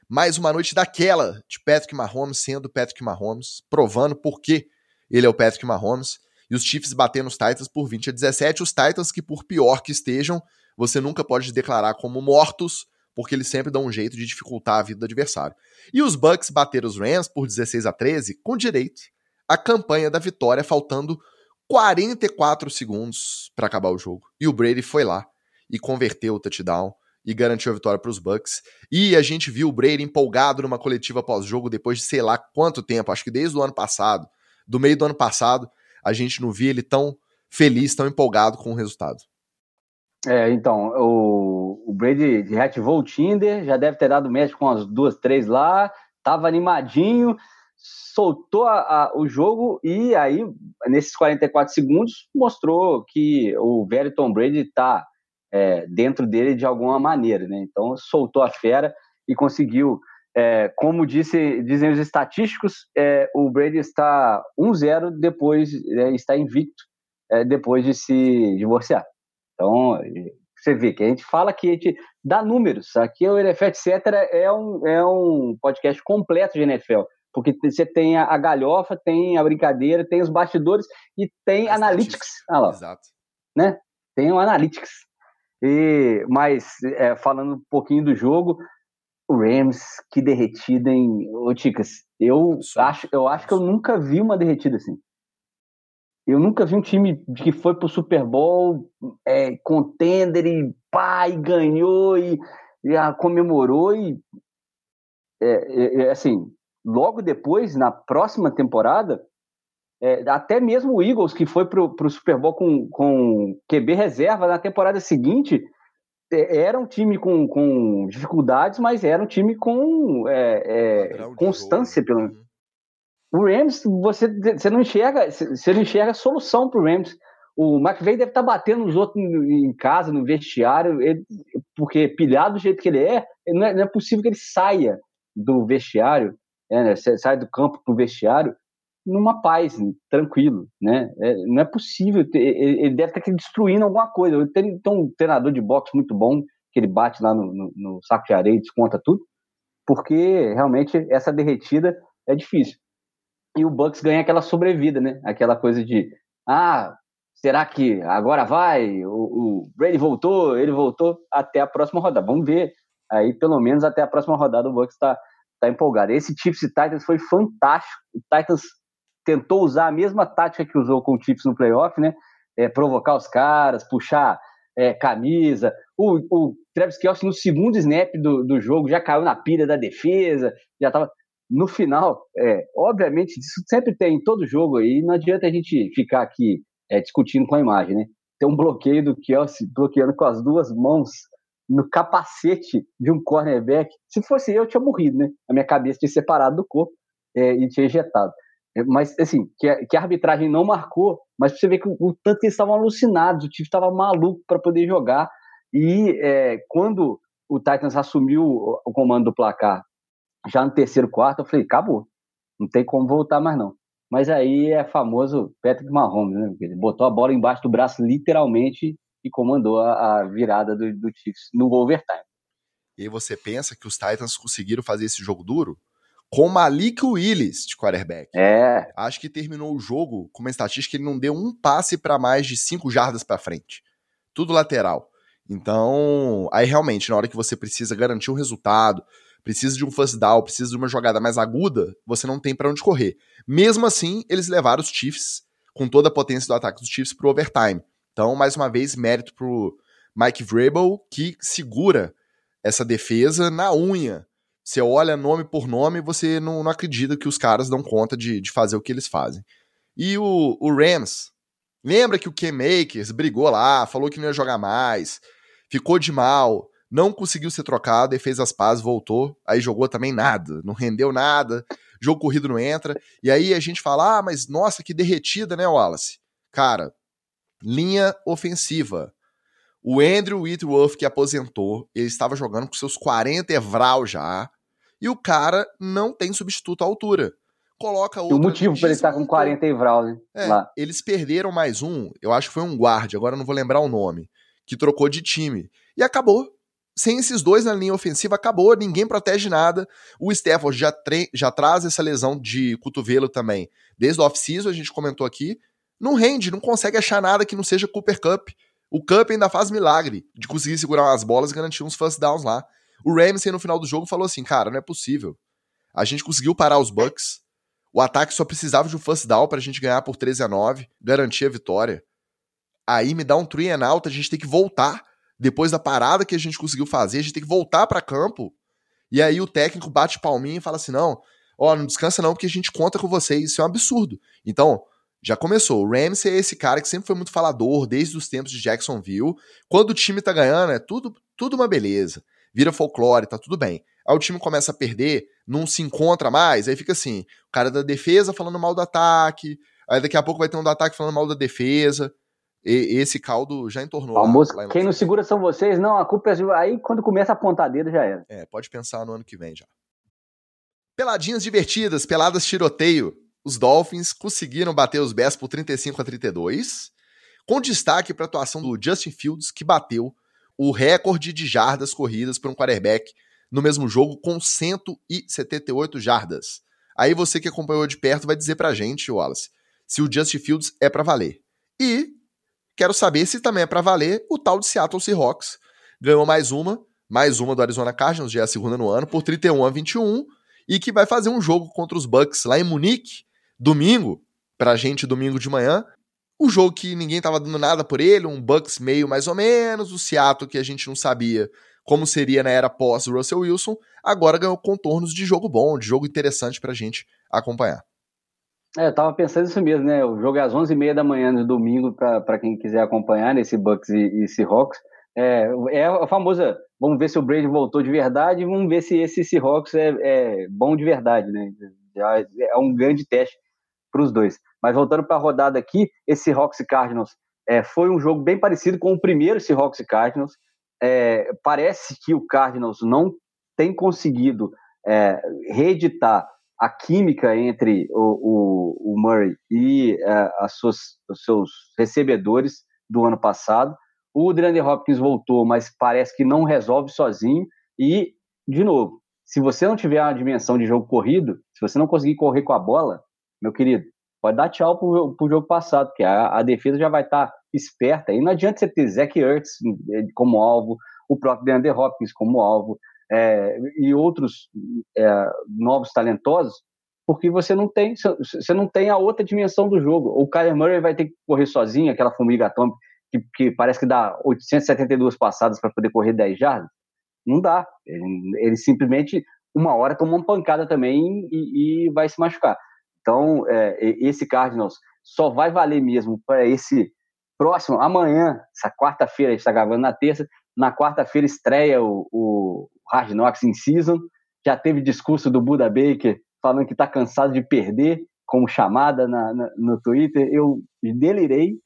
Mais uma noite daquela de Patrick Mahomes sendo Patrick Mahomes, provando por que ele é o Patrick Mahomes. E os Chiefs batendo os Titans por 20 a 17. Os Titans que, por pior que estejam, você nunca pode declarar como mortos, porque eles sempre dão um jeito de dificultar a vida do adversário. E os Bucks bateram os Rams por 16 a 13, com direito à campanha da vitória, faltando 44 segundos para acabar o jogo. E o Brady foi lá e converteu o touchdown e garantiu a vitória para os Bucks. E a gente viu o Brady empolgado numa coletiva pós-jogo depois de sei lá quanto tempo, acho que desde o ano passado, do meio do ano passado, a gente não via ele tão feliz, tão empolgado com o resultado. É, então, o, o Brady reativou o Tinder, já deve ter dado match com as duas, três lá, tava animadinho, soltou a, a, o jogo e aí, nesses 44 segundos, mostrou que o velho Tom Brady está é, dentro dele de alguma maneira, né? Então, soltou a fera e conseguiu. É, como disse, dizem os estatísticos, é, o Brady está 1-0 depois, é, está invicto é, depois de se divorciar. Então, você vê que a gente fala que a gente dá números. Aqui o NFL, etc., é um, é um podcast completo de NFL porque você tem a, galhofa, tem a brincadeira, tem os bastidores e tem As analytics. Ah lá, Exato. Né? Tem o analytics. E, mas, é, falando um pouquinho do jogo, o Rams, que derretida em. Ô, Ticas, eu acho, eu acho que eu nunca vi uma derretida assim. Eu nunca vi um time que foi pro Super Bowl, é, contender e pá, e ganhou e, e a, comemorou e. É, é, assim, logo depois, na próxima temporada, é, até mesmo o Eagles, que foi para o Super Bowl com, com QB reserva na temporada seguinte, é, era um time com, com dificuldades, mas era um time com é, é constância, pelo menos. Uhum. O Rams, você, você não enxerga, você não enxerga solução para o Rams. O McVay deve estar tá batendo nos outros em casa, no vestiário, ele, porque pilhado do jeito que ele é, não é, não é possível que ele saia do vestiário é, né? Sai do campo para o vestiário numa paz, tranquilo, né? É, não é possível, ter, ele deve estar destruindo alguma coisa. Tem, tem um treinador de boxe muito bom, que ele bate lá no, no, no saco de areia e desconta tudo, porque realmente essa derretida é difícil. E o Bucks ganha aquela sobrevida, né? Aquela coisa de, ah, será que agora vai? O, o Brady voltou, ele voltou até a próxima rodada. Vamos ver. Aí, pelo menos até a próxima rodada, o Bucks está tá empolgado. Esse Chiefs e Titans foi fantástico. O Titans tentou usar a mesma tática que usou com o Chiefs no playoff, né? É, provocar os caras, puxar é, camisa. O, o Travis Kelce, no segundo snap do, do jogo, já caiu na pilha da defesa, já estava no final, é, obviamente, isso sempre tem em todo jogo aí, não adianta a gente ficar aqui é, discutindo com a imagem, né? Tem um bloqueio do Kelsey bloqueando com as duas mãos no capacete de um cornerback. Se fosse eu, eu tinha morrido, né? A minha cabeça tinha separado do corpo é, e tinha ejetado. É, mas, assim, que a, que a, arbitragem não marcou, mas você vê que o, o tanto que eles estavam alucinados, o time estava maluco para poder jogar. E é, quando o Titans assumiu o, o comando do placar já no terceiro quarto, eu falei, acabou. Não tem como voltar mais, não. Mas aí é famoso Patrick Mahomes, né? Ele botou a bola embaixo do braço, literalmente, e comandou a, a virada do, do Chiefs no overtime. E aí você pensa que os Titans conseguiram fazer esse jogo duro com Malik Willis de quarterback. É. Acho que terminou o jogo com uma estatística que ele não deu um passe para mais de cinco jardas para frente. Tudo lateral. Então, aí realmente, na hora que você precisa garantir um resultado, precisa de um first down, precisa de uma jogada mais aguda, você não tem para onde correr. Mesmo assim, eles levaram os Chiefs, com toda a potência do ataque dos Chiefs, pro overtime. Então, mais uma vez, mérito pro Mike Vrabel, que segura essa defesa na unha. Você olha nome por nome você não, não acredita que os caras dão conta de, de fazer o que eles fazem. E o, o Rams, lembra que o Cam Makers brigou lá, falou que não ia jogar mais, ficou de mal, não conseguiu ser trocado e fez as pazes, voltou, aí jogou também nada, não rendeu nada, jogo corrido não entra, e aí a gente fala, ah, mas nossa, que derretida, né, Wallace? Cara, linha ofensiva. O Andrew Whitworth, que aposentou, ele estava jogando com seus 40 evral já, e o cara não tem substituto à altura. Coloca outro. o motivo para ele estar com 40 evral, né? É, lá. Eles perderam mais um, eu acho que foi um guarda, agora não vou lembrar o nome, que trocou de time. E acabou sem esses dois na linha ofensiva, acabou, ninguém protege nada. O Stafford já, já traz essa lesão de cotovelo também. Desde o off-season, a gente comentou aqui, não rende, não consegue achar nada que não seja Cooper Cup. O Cup ainda faz milagre de conseguir segurar umas bolas e garantir uns first downs lá. O Ramsey no final do jogo falou assim, cara, não é possível. A gente conseguiu parar os Bucks. O ataque só precisava de um first down pra gente ganhar por 13 a 9, garantir a vitória. Aí me dá um three and out, a gente tem que voltar depois da parada que a gente conseguiu fazer, a gente tem que voltar para campo. E aí o técnico bate palminha e fala assim: não, ó, não descansa não, porque a gente conta com vocês. Isso é um absurdo. Então, já começou. O Ramsey é esse cara que sempre foi muito falador, desde os tempos de Jacksonville. Quando o time tá ganhando, é tudo, tudo uma beleza. Vira folclore, tá tudo bem. Aí o time começa a perder, não se encontra mais, aí fica assim: o cara da defesa falando mal do ataque, aí daqui a pouco vai ter um do ataque falando mal da defesa. E, esse caldo já entornou. Lá, lá quem não segura são vocês, não, a culpa é. Aí quando começa a apontar dedo já era. É, pode pensar no ano que vem já. Peladinhas divertidas, peladas tiroteio. Os Dolphins conseguiram bater os Bears por 35 a 32, com destaque para a atuação do Justin Fields, que bateu o recorde de jardas corridas por um quarterback no mesmo jogo com 178 jardas. Aí você que acompanhou de perto vai dizer pra gente, Wallace, se o Justin Fields é para valer. E Quero saber se também é para valer o tal de Seattle Seahawks. Ganhou mais uma, mais uma do Arizona Cardinals, já é a segunda no ano, por 31 a 21, e que vai fazer um jogo contra os Bucks lá em Munique, domingo, pra gente domingo de manhã. O jogo que ninguém tava dando nada por ele, um Bucks meio mais ou menos, o Seattle que a gente não sabia como seria na era pós Russell Wilson, agora ganhou contornos de jogo bom, de jogo interessante pra gente acompanhar. É, eu tava pensando isso mesmo, né? O jogo é às 11h30 da manhã no domingo, para quem quiser acompanhar nesse Bucks e, e Seahawks. É, é a famosa, vamos ver se o Brady voltou de verdade, vamos ver se esse Seahawks é, é bom de verdade, né? É um grande teste para os dois. Mas voltando para a rodada aqui, esse Seahawks e Cardinals é, foi um jogo bem parecido com o primeiro Seahawks e Cardinals. É, parece que o Cardinals não tem conseguido é, reeditar a química entre o, o, o Murray e uh, suas, os seus recebedores do ano passado. O DeAndre Hopkins voltou, mas parece que não resolve sozinho. E, de novo, se você não tiver uma dimensão de jogo corrido, se você não conseguir correr com a bola, meu querido, pode dar tchau pro, pro jogo passado, porque a, a defesa já vai estar tá esperta. E não adianta você ter Zach Ertz eh, como alvo, o próprio DeAndre Hopkins como alvo. é, e outros é, novos talentosos, porque você não tem você não tem a outra dimensão do jogo. O Kyler Murray vai ter que correr sozinho, aquela formiga atômica que, que parece que dá 872 passadas para poder correr 10 jardas. Não dá. Ele, ele, simplesmente, uma hora, toma uma pancada também e, e vai se machucar. Então, é, esse Cardinals só vai valer mesmo para esse próximo, amanhã, essa quarta-feira, a gente está gravando na terça, na quarta-feira estreia o, o Hard Knocks in Season, já teve discurso do Buda Baker falando que está cansado de perder, como chamada na, na, no Twitter, eu delirei.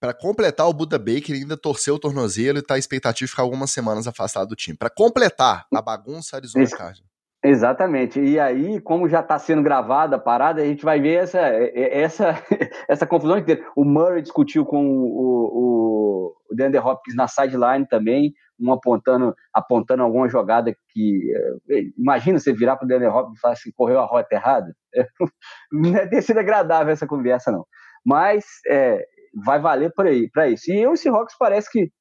Para completar, o Buda Baker ainda torceu o tornozelo e está expectativa de ficar algumas semanas afastado do time. Para completar a bagunça Arizona Esse, Cardinals. Exatamente. E aí, como já está sendo gravada a parada, a gente vai ver essa, essa, essa confusão inteira. O Murray discutiu com o, o, o Hopkins na sideline também, um apontando, apontando alguma jogada que. Eh, imagina você virar para o DeAndre Hopkins e falar assim: correu a rota errada. Não é ter sido agradável essa conversa, não. Mas é, vai valer para isso. E o Seahawks parece que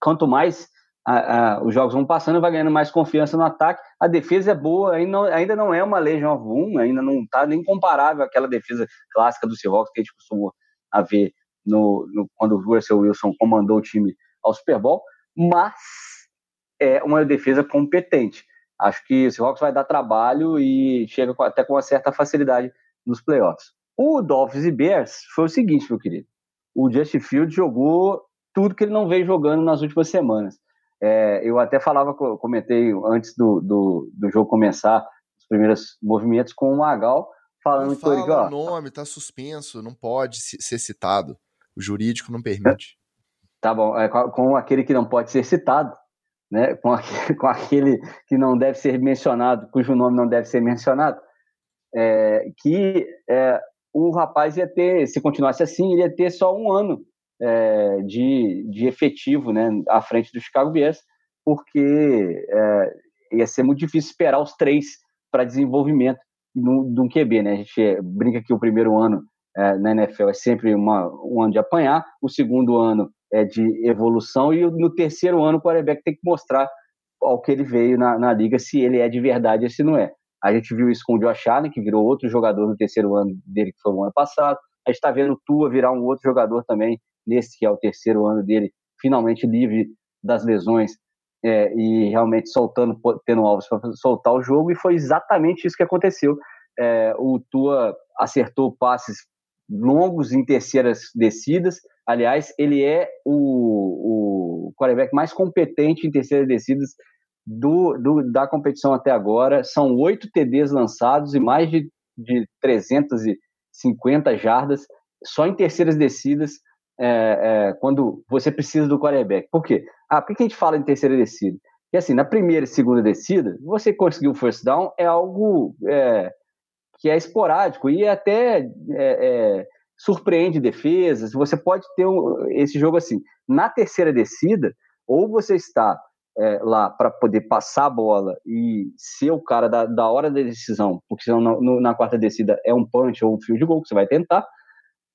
quanto mais a, a, os jogos vão passando, vai ganhando mais confiança no ataque. A defesa é boa, ainda não, ainda não é uma Legion of Boom, ainda não está nem comparável àquela defesa clássica do Seahawks que a gente costumou ver no, no, quando o Russell Wilson comandou o time ao Super Bowl, mas é uma defesa competente. Acho que o Seahawks vai dar trabalho e chega até com uma certa facilidade nos playoffs. O Dolphins e Bears foi o seguinte, meu querido. O Justin Field jogou tudo que ele não veio jogando nas últimas semanas. É, eu até falava, comentei antes do, do, do, jogo começar, os primeiros movimentos com o Magal, falando com ele que, ó... o nome, tá suspenso, não pode ser citado. O jurídico não permite. Tá bom, é, com aquele que não pode ser citado, né? Com aquele, com aquele que não deve ser mencionado, cujo nome não deve ser mencionado, é, que é, o rapaz ia ter, se continuasse assim, ele ia ter só um ano é, de, de efetivo né, à frente do Chicago Bears, porque é, ia ser muito difícil esperar os três para desenvolvimento de um QB. Né? A gente brinca que o primeiro ano é, na NFL é sempre uma, um ano de apanhar, o segundo ano é de evolução, e no terceiro ano o quarterback tem que mostrar ao que ele veio na, na liga, se ele é de verdade ou se não é. A gente viu isso com o Josh Allen, que virou outro jogador no terceiro ano dele, que foi o ano passado. A gente está vendo o Tua virar um outro jogador também nesse que é o terceiro ano dele, finalmente livre das lesões é, e realmente soltando, tendo alvos para soltar o jogo, e foi exatamente isso que aconteceu. É, o Tua acertou passes longos em terceiras descidas. Aliás, ele é o, o quarterback mais competente em terceiras descidas do, do, da competição até agora. São oito TDs lançados e mais de, de 350 jardas só em terceiras descidas é, é, quando você precisa do quarterback. Por quê? Ah, por que a gente fala em terceira descida? Porque assim, na primeira e segunda descida, você conseguir o first down é algo é, que é esporádico e até é, é, surpreende defesas. Você pode ter um, esse jogo assim. Na terceira descida, ou você está é, lá para poder passar a bola e ser o cara da, da hora da decisão, porque senão na, na quarta descida é um punch ou um field goal que você vai tentar,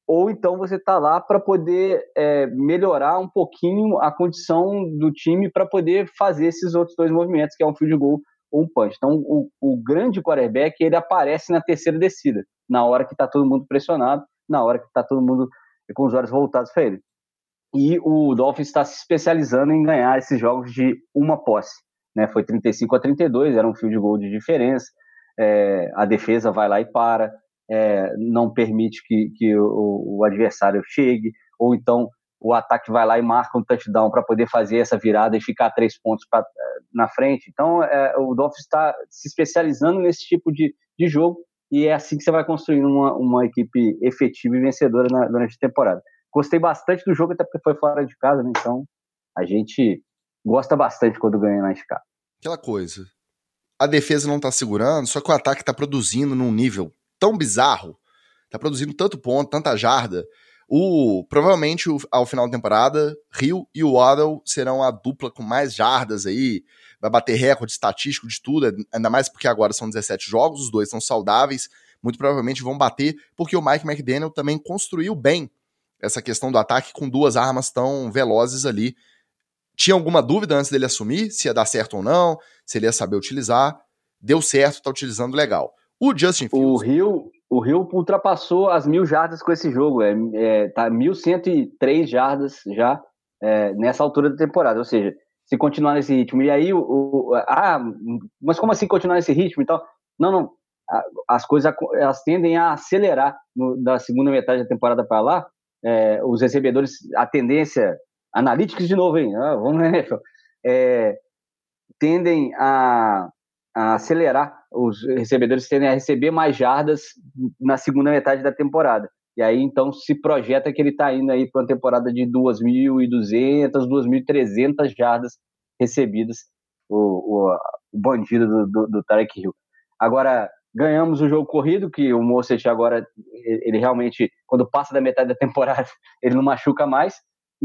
ou então você está lá para poder é, melhorar um pouquinho a condição do time para poder fazer esses outros dois movimentos, que é um field goal ou um punch. Então, o, o grande quarterback ele aparece na terceira descida, na hora que está todo mundo pressionado, na hora que está todo mundo com os olhos voltados para ele. E o Dolphins está se especializando em ganhar esses jogos de uma posse. Né? Foi 35 a 32, era um field goal de diferença. É, a defesa vai lá e para é, não permite que, que o, o, adversário chegue, ou então o ataque vai lá e marca um touchdown para poder fazer essa virada e ficar três pontos pra, na frente. Então, é, o Dolphins está se especializando nesse tipo de, de jogo e é assim que você vai construindo uma, uma equipe efetiva e vencedora na, durante a temporada. Gostei bastante do jogo, até porque foi fora de casa, né? então a gente gosta bastante quando ganha na Chicago. Aquela coisa, a defesa não está segurando, só que o ataque está produzindo num nível tão bizarro, tá produzindo tanto ponto, tanta jarda. O, provavelmente ao final da temporada, Rio e o Waddle serão a dupla com mais jardas aí, vai bater recorde estatístico de tudo, ainda mais porque agora são 17 jogos, os dois são saudáveis, muito provavelmente vão bater, porque o Mike McDaniel também construiu bem essa questão do ataque com duas armas tão velozes ali. tinha alguma dúvida antes dele assumir se ia dar certo ou não, se ele ia saber utilizar. Deu certo, tá utilizando legal. O Justin Fields. O Rio, o Rio ultrapassou as mil jardas com esse jogo. É, é, tá 1.103 jardas já é, nessa altura da temporada. Ou seja, se continuar nesse ritmo. E aí, o, o, ah, mas como assim continuar nesse ritmo e tal? Não, não. As coisas elas tendem a acelerar no, da segunda metade da temporada para lá. É, os recebedores, a tendência, analíticos de novo, hein? Ah, vamos né? É, tendem a, a acelerar. Os recebedores tendem a receber mais jardas na segunda metade da temporada. E aí, então, se projeta que ele está indo aí para uma temporada de 2.200, 2.300 jardas recebidas, o, o, o bandido do, do, do Tarek Hill. Agora, ganhamos o jogo corrido, que o Mosset agora, ele realmente, quando passa da metade da temporada, ele não machuca mais.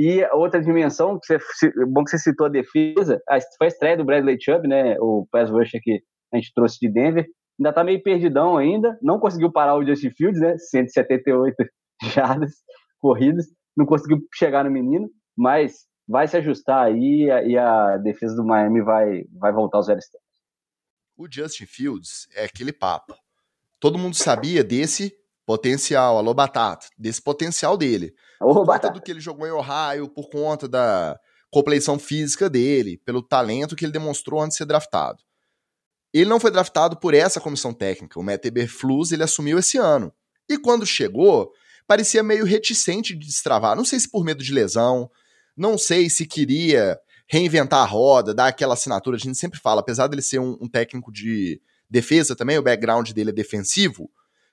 E outra dimensão, que você, bom que você citou a defesa, foi a estreia do Bradley Chubb, né, o pass rusher que a gente trouxe de Denver, ainda tá meio perdidão ainda, não conseguiu parar o Justin Fields, né? 178 jardas corridas, não conseguiu chegar no menino, mas vai se ajustar aí e a, defesa do Miami vai, vai voltar aos velhos tempos. O Justin Fields é aquele papo. Todo mundo sabia desse potencial, alô Batata, desse potencial dele. Por conta batata. do que ele jogou em Ohio, por conta da compleição física dele, pelo talento que ele demonstrou antes de ser draftado. Ele não foi draftado por essa comissão técnica. O Matt Eberflus ele assumiu esse ano. E quando chegou, parecia meio reticente de destravar. Não sei se por medo de lesão, não sei se queria reinventar a roda, dar aquela assinatura. A gente sempre fala, apesar dele ser um, um técnico de defesa também, o background dele é defensivo.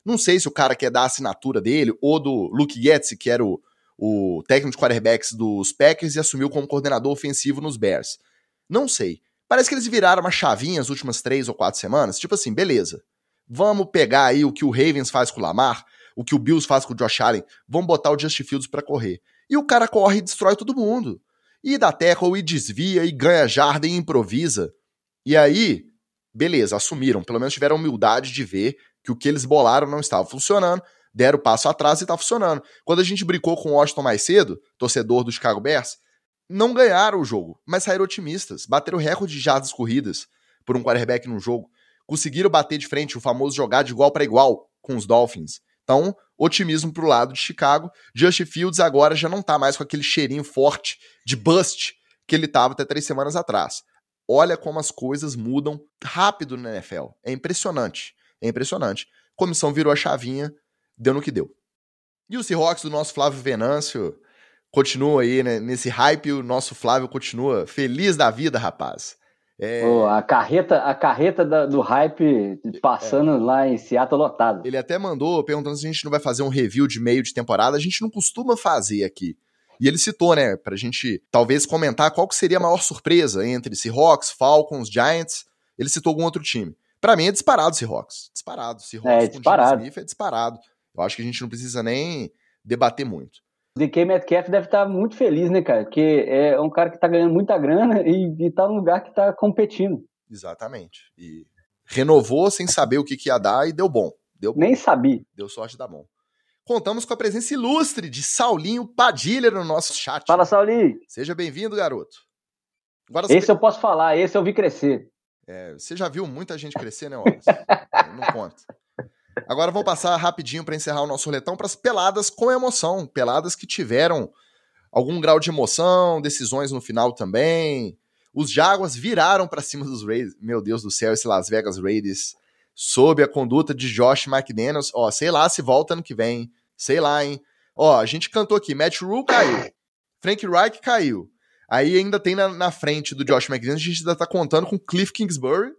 Não sei se o cara quer dar a assinatura dele, ou do Luke Getz, que era o, o técnico de quarterbacks dos Packers e assumiu como coordenador ofensivo nos Bears. Não sei. Parece que eles viraram uma chavinha as últimas três ou quatro semanas. Tipo assim, beleza. Vamos pegar aí o que o Ravens faz com o Lamar, o que o Bills faz com o Josh Allen, vamos botar o Justin Fields para correr. E o cara corre e destrói todo mundo. E dá tackle e desvia e ganha jarda e improvisa. E aí, beleza, assumiram. Pelo menos tiveram humildade de ver que o que eles bolaram não estava funcionando. Deram passo atrás e tá funcionando. Quando a gente brincou com o Washington mais cedo, torcedor do Chicago Bears, não ganharam o jogo, mas saíram otimistas. Bateram recorde de jardas corridas por um quarterback no jogo. Conseguiram bater de frente o famoso jogar de igual para igual com os Dolphins. Então, otimismo pro lado de Chicago. Justin Fields agora já não tá mais com aquele cheirinho forte de bust que ele tava até três semanas atrás. Olha como as coisas mudam rápido na NFL. É impressionante. É impressionante. Comissão virou a chavinha, deu no que deu. E o Seahawks do nosso Flávio Venâncio continua aí né, nesse hype, o nosso Flávio continua feliz da vida, rapaz. É... Oh, a carreta, a carreta da, do hype passando é. lá em Seattle lotado. Ele até mandou perguntando se a gente não vai fazer um review de meio de temporada. A gente não costuma fazer aqui. E ele citou, né, pra gente talvez comentar qual que seria a maior surpresa entre Seahawks, Falcons, Giants. Ele citou algum outro time. Para mim é disparado Seahawks. Disparado. Seahawks é, disparado. Smith é disparado. Eu acho que a gente não precisa nem debater muito. DK Metcalf deve estar muito feliz, né, cara? Porque é um cara que está ganhando muita grana e, está num lugar que está competindo. Exatamente. E renovou sem saber o que, que ia dar e deu bom. Deu bom. Nem sabia. Deu sorte dar bom. Contamos com a presença ilustre de Saulinho Padilha no nosso chat. Fala, Saulinho. Seja bem-vindo, garoto. Agora, esse eu posso falar, esse eu vi crescer. É, você já viu muita gente crescer, né, Wallace? Não conta. Agora vamos passar rapidinho para encerrar o nosso roletão para as peladas com emoção. Peladas que tiveram algum grau de emoção, decisões no final também. Os Jaguars viraram para cima dos Raiders. Meu Deus do céu, esse Las Vegas Raiders. Sob a conduta de Josh McDaniels. Ó, sei lá se volta ano que vem. Sei lá, hein? Ó, a gente cantou aqui. Matt Rule caiu. Frank Reich caiu. Aí ainda tem na, na frente do Josh McDaniels, a gente ainda tá contando com Cliff Kingsbury,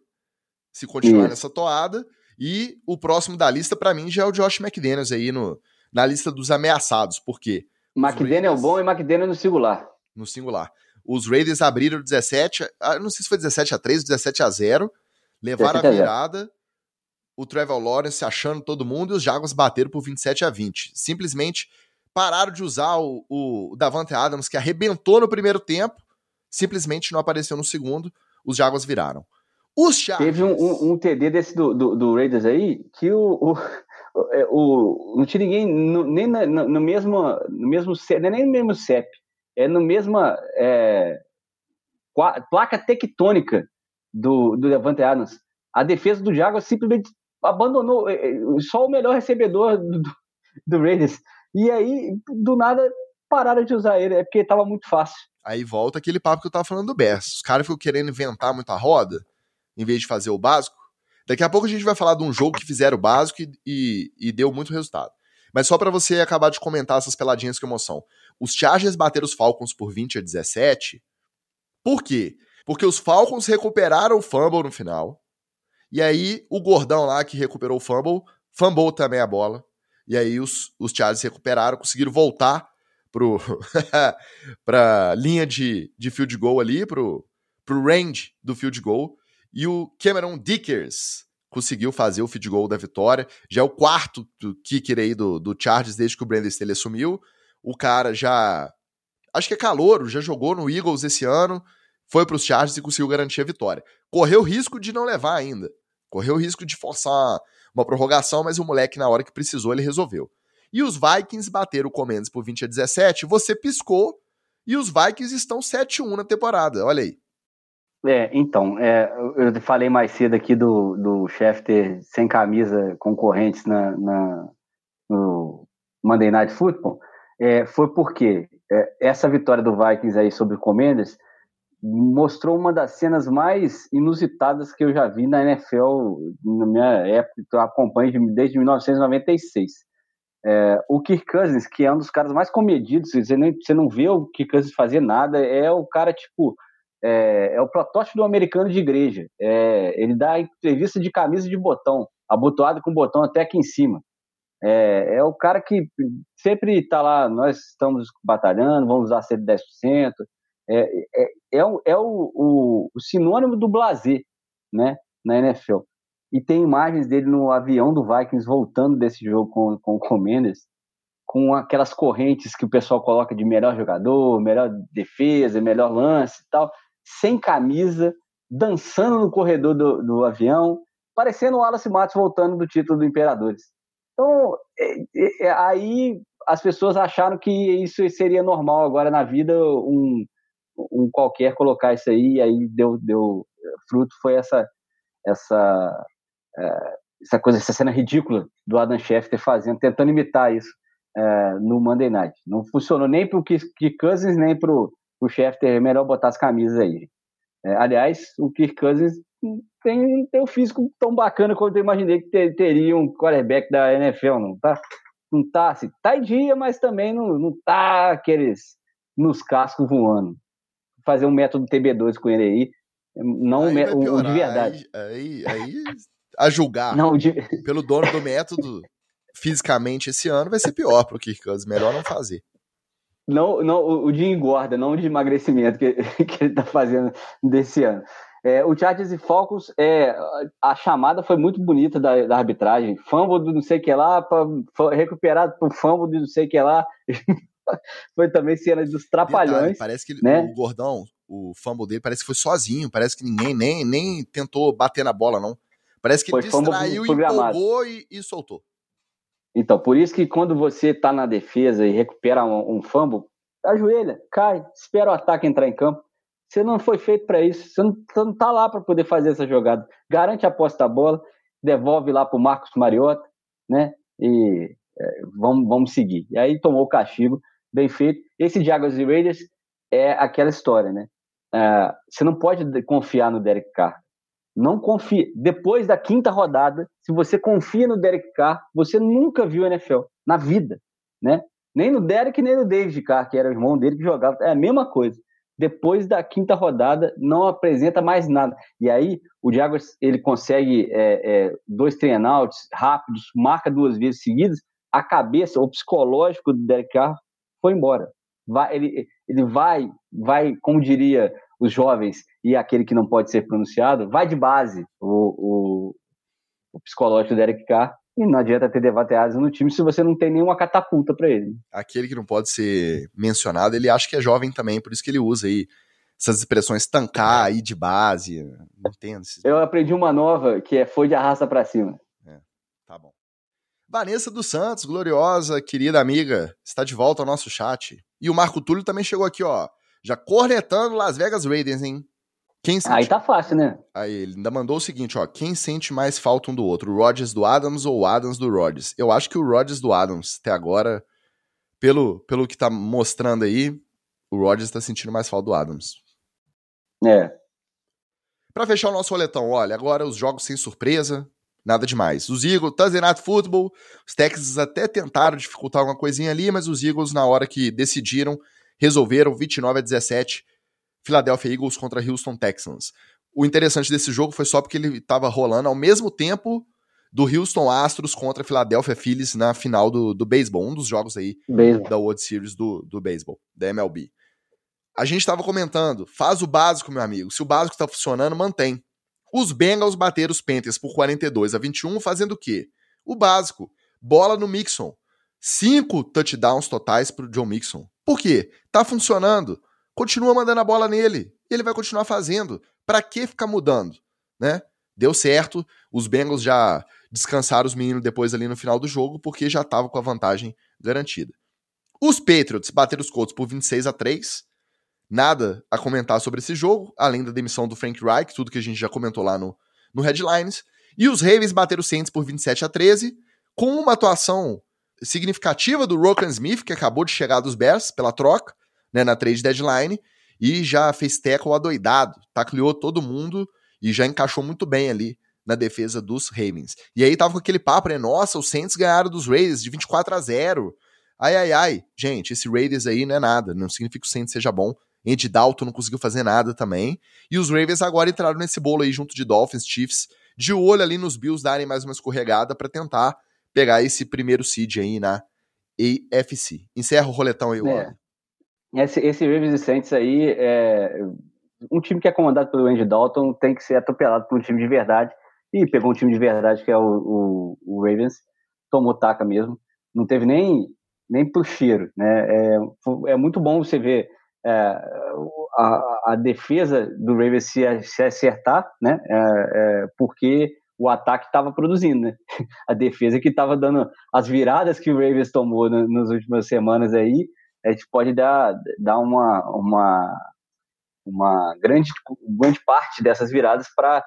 se continuar Isso. nessa toada. E o próximo da lista, para mim, já é o Josh McDaniels aí no, na lista dos ameaçados. Por quê? McDaniel Raiders, bom e McDaniel no singular. No singular. Os Raiders abriram 17, ah, não sei se foi 17 a 3, 17 a 0, levaram 17 a virada, o Trevor Lawrence achando todo mundo e os Jaguars bateram por 27 a 20. Simplesmente pararam de usar o, o Davante Adams, que arrebentou no primeiro tempo, simplesmente não apareceu no segundo, os Jaguars viraram. Os Chargers. Teve um, um, um TD desse do, do, do, Raiders aí que o, o, é, o, não tinha ninguém no, nem no, no, mesmo no mesmo nem no mesmo CEP é no mesma é, placa tectônica do, do Levante Adams. A defesa do Jaguars simplesmente abandonou é, é, só o melhor recebedor do, do Raiders. E aí, do nada, pararam de usar ele, é porque estava muito fácil. Aí volta aquele papo que eu tava falando do Bears. Os caras ficam querendo inventar muita roda, em vez de fazer o básico. Daqui a pouco a gente vai falar de um jogo que fizeram o básico e, e, e deu muito resultado. Mas só para você acabar de comentar essas peladinhas com emoção. Os Chargers bateram os Falcons por 20 a 17. Por quê? Porque os Falcons recuperaram o fumble no final. E aí o gordão lá que recuperou o fumble, fumblou também a bola. E aí os, os Chargers recuperaram, conseguiram voltar pro pra linha de, de field goal ali, pro, pro range do field goal. E o Cameron Dickers conseguiu fazer o field goal da vitória. Já é o quarto kicker aí do, do Chargers desde que o Brandon Staley assumiu. O cara já. Acho que é calouro, já jogou no Eagles esse ano foi para os Chargers e conseguiu garantir a vitória. Correu risco de não levar ainda. Correu risco de forçar uma prorrogação, mas o moleque, na hora que precisou, ele resolveu. E os Vikings bateram o Commanders por 20 a 17. Você piscou e os Vikings estão 7-1 na temporada. Olha aí. É, então, é, eu falei mais cedo aqui do, do Schefter sem camisa concorrentes na, na, no Monday Night Football. É, foi porque é, essa vitória do Vikings aí sobre o Commanders mostrou uma das cenas mais inusitadas que eu já vi na NFL na minha época, que eu acompanho desde 1996. É, o Kirk Cousins, que é um dos caras mais comedidos, você, nem, você não vê o Kirk Cousins fazer nada, é o cara, tipo, é, é o protótipo do americano de igreja. É, ele dá entrevista de camisa de botão, abotoado com botão até aqui em cima. É, é o cara que sempre está lá, nós estamos batalhando, vamos usar 110%, é, é, é, o, é o, o, o, sinônimo do blazer, né, na NFL. E tem imagens dele no avião do Vikings voltando desse jogo com, com o Commanders, com aquelas correntes que o pessoal coloca de melhor jogador, melhor defesa, melhor lance e tal, sem camisa, dançando no corredor do, do avião, parecendo o Wallace Matos voltando do título do Imperadores. Então, é, é, aí as pessoas acharam que isso seria normal agora na vida, um, um qualquer colocar isso aí, e aí deu, deu fruto, foi essa, essa, é, essa coisa, essa cena ridícula do Adam Schefter fazendo, tentando imitar isso é, no Monday Night. Não funcionou nem para o Kirk Cousins, nem para o Schefter, é melhor botar as camisas aí. É, aliás, o Kirk Cousins tem, tem um físico tão bacana quanto eu imaginei que ter, teria um quarterback da NFL, não tá? Não tá, assim, tá em dia, mas também não, não tá aqueles nos cascos voando fazer um método TB2 com ele aí. Não aí o, o, de verdade. Aí, aí, aí a julgar não, de... pelo dono do método fisicamente esse ano vai ser pior pro Kirk Cousins. Melhor não fazer. Não, não, o de engorda, não o de emagrecimento que, que ele tá fazendo desse ano. É, o Chargers e Falcons, é, a chamada foi muito bonita da, da arbitragem. Fumble do não sei o que lá, pra, recuperado pro fumble do não sei o que lá. foi também cena dos trapalhões. Detalhe, parece que né? o gordão, o fumble dele, parece que foi sozinho. Parece que ninguém nem, nem tentou bater na bola, não. Parece que foi ele distraiu, empolgou e, e, soltou. Então, por isso que quando você tá na defesa e recupera um, um fumble, ajoelha, cai, espera o ataque entrar em campo. Você não foi feito para isso. Você não, você não tá lá para poder fazer essa jogada. Garante a posse da bola, devolve lá pro Marcos Mariota, né? E é, vamos, vamos seguir. E aí tomou o castigo bem feito. Esse Jaguars e Raiders é aquela história, né? Uh, você não pode confiar no Derek Carr. Não confie. Depois da quinta rodada, se você confia no Derek Carr, você nunca viu NFL na vida, né? Nem no Derek nem no David Carr, que era o irmão dele que jogava. É a mesma coisa. Depois da quinta rodada, não apresenta mais nada. E aí, o Jaguars ele consegue é, é, dois trainouts rápidos, marca duas vezes seguidas. A cabeça, o psicológico do Derek Carr foi embora. Vai, ele, ele vai, vai, como diria os jovens e aquele que não pode ser pronunciado, vai de base o, o, o psicológico do Eric Carr e não adianta ter devateados no time se você não tem nenhuma catapulta para ele. Aquele que não pode ser mencionado, ele acha que é jovem também, por isso que ele usa aí essas expressões tancar aí de base. Não entendo. Eu aprendi uma nova que é foi de arrasta para cima. Vanessa dos Santos, gloriosa, querida amiga, está de volta ao nosso chat. E o Marco Túlio também chegou aqui, ó. Já cornetando Las Vegas Raiders, hein? Quem sente... Aí tá fácil, né? Aí ele ainda mandou o seguinte, ó. Quem sente mais falta um do outro? O Rodgers do Adams ou o Adams do Rodgers? Eu acho que o Rodgers do Adams, até agora, pelo, pelo que tá mostrando aí, o Rodgers tá sentindo mais falta do Adams. É. Pra fechar o nosso roletão, olha, agora os jogos sem surpresa, nada demais. Os Eagles, Thursday Night Football, os Texans até tentaram dificultar alguma coisinha ali, mas os Eagles, na hora que decidiram, resolveram 29 a 17 Philadelphia Eagles contra Houston Texans. O interessante desse jogo foi só porque ele estava rolando ao mesmo tempo do Houston Astros contra Philadelphia Phillies na final do, do beisebol, um dos jogos aí baseball. da World Series do, do beisebol, da MLB. A gente estava comentando, faz o básico, meu amigo. Se o básico está funcionando, mantém. Os Bengals bateram os Panthers por 42 a 21, fazendo o quê? O básico. Bola no Mixon. Cinco touchdowns totais para o John Mixon. Por quê? Tá funcionando continua mandando a bola nele. E ele vai continuar fazendo. Para que ficar mudando? Né? Deu certo. Os Bengals já descansaram os meninos depois ali no final do jogo, porque já estavam com a vantagem garantida. Os Patriots bateram os Colts por 26 a 3. Nada a comentar sobre esse jogo, além da demissão do Frank Reich, tudo que a gente já comentou lá no, no Headlines. E os Ravens bateram os Saints por 27 a 13, com uma atuação significativa do Rokan Smith, que acabou de chegar dos Bears pela troca, né, na trade deadline e já fez tackle adoidado, tacleou todo mundo e já encaixou muito bem ali na defesa dos Ravens. E aí tava com aquele papo, né? Nossa, os Saints ganharam dos Raiders de 24 a 0. Ai, ai, ai. Gente, esse Raiders aí não é nada. Não significa que o Saints seja bom. Andy Dalton não conseguiu fazer nada também. E os Ravens agora entraram nesse bolo aí junto de Dolphins, Chiefs, de olho ali nos Bills darem mais uma escorregada para tentar pegar esse primeiro seed aí na AFC. Encerra o roletão aí, é. Esse, esse Ravens e Saints aí, é, um time que é comandado pelo Andy Dalton tem que ser atropelado por um time de verdade. E pegou um time de verdade que é o, o, o Ravens, tomou taca mesmo. Não teve nem, nem pro cheiro. Né? É, é muito bom você ver é, a, a, defesa do Ravens se, se acertar, né? É, é, porque o ataque estava produzindo, né? A defesa que estava dando as viradas que o Ravens tomou no, nas últimas semanas aí, a gente pode dar, dar uma, uma, uma grande, grande parte dessas viradas para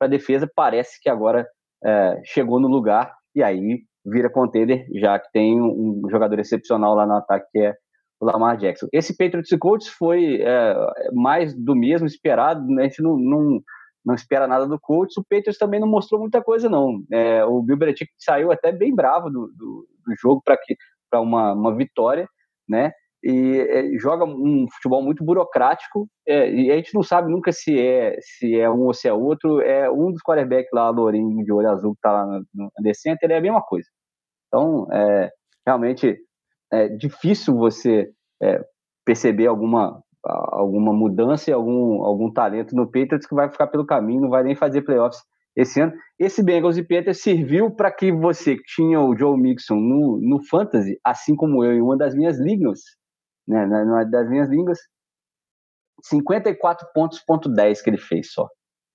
a defesa. Parece que agora é, chegou no lugar e aí vira contender, já que tem um jogador excepcional lá no ataque que é o Lamar Jackson. Esse Patriots e Colts foi é, mais do mesmo esperado, né? a gente não, não, não espera nada do Colts. O Patriots também não mostrou muita coisa, não. É, o Bill Belichick saiu até bem bravo do, do, do jogo para uma, uma vitória, né? E é, joga um futebol muito burocrático é, e a gente não sabe nunca se é se é um ou se é outro. É um dos quarterbacks lá, Lourinho de olho azul que tá lá no, no ele é a mesma coisa. Então, é, realmente é difícil você é, perceber alguma alguma mudança e algum, algum talento no Patriots que vai ficar pelo caminho, não vai nem fazer playoffs esse ano. Esse Bengals e Panthers serviu para que você que tinha o Joe Mixon no, no Fantasy, assim como eu em uma das minhas ligas, né, numa das minhas línguas, 54 pontos, ponto 10 que ele fez só,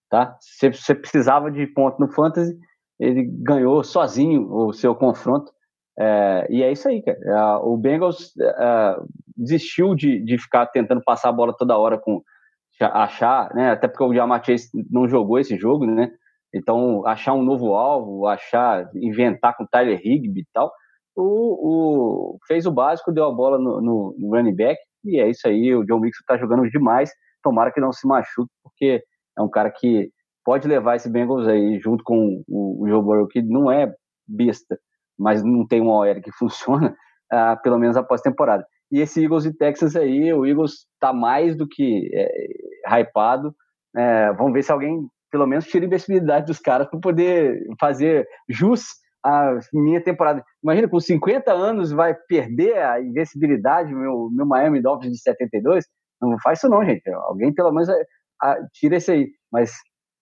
tá? Se você precisava de ponto no Fantasy, ele ganhou sozinho o seu confronto, é, e é isso aí, cara. É, o Bengals é, desistiu de, de ficar tentando passar a bola toda hora com achar, né? Até porque o Jamar Chase não jogou esse jogo, né? Então, achar um novo alvo, achar, inventar com Tyler Higby e tal, o, o, fez o básico, deu a bola no, no, no, running back, e é isso aí, o John Mixon tá jogando demais, tomara que não se machuque, porque é um cara que pode levar esse Bengals aí, junto com o, o Joe Burrow, que não é besta, mas não tem uma OL que funciona, uh, pelo menos após temporada. E esse Eagles e Texas aí, o Eagles tá mais do que é, hypado, é, vamos ver se alguém pelo menos tira a invencibilidade dos caras para poder fazer jus a minha temporada. Imagina, com 50 anos vai perder a invencibilidade, meu, meu Miami Dolphins de 72? Não faz isso não, gente. Alguém pelo menos a, a, tira isso aí. Mas,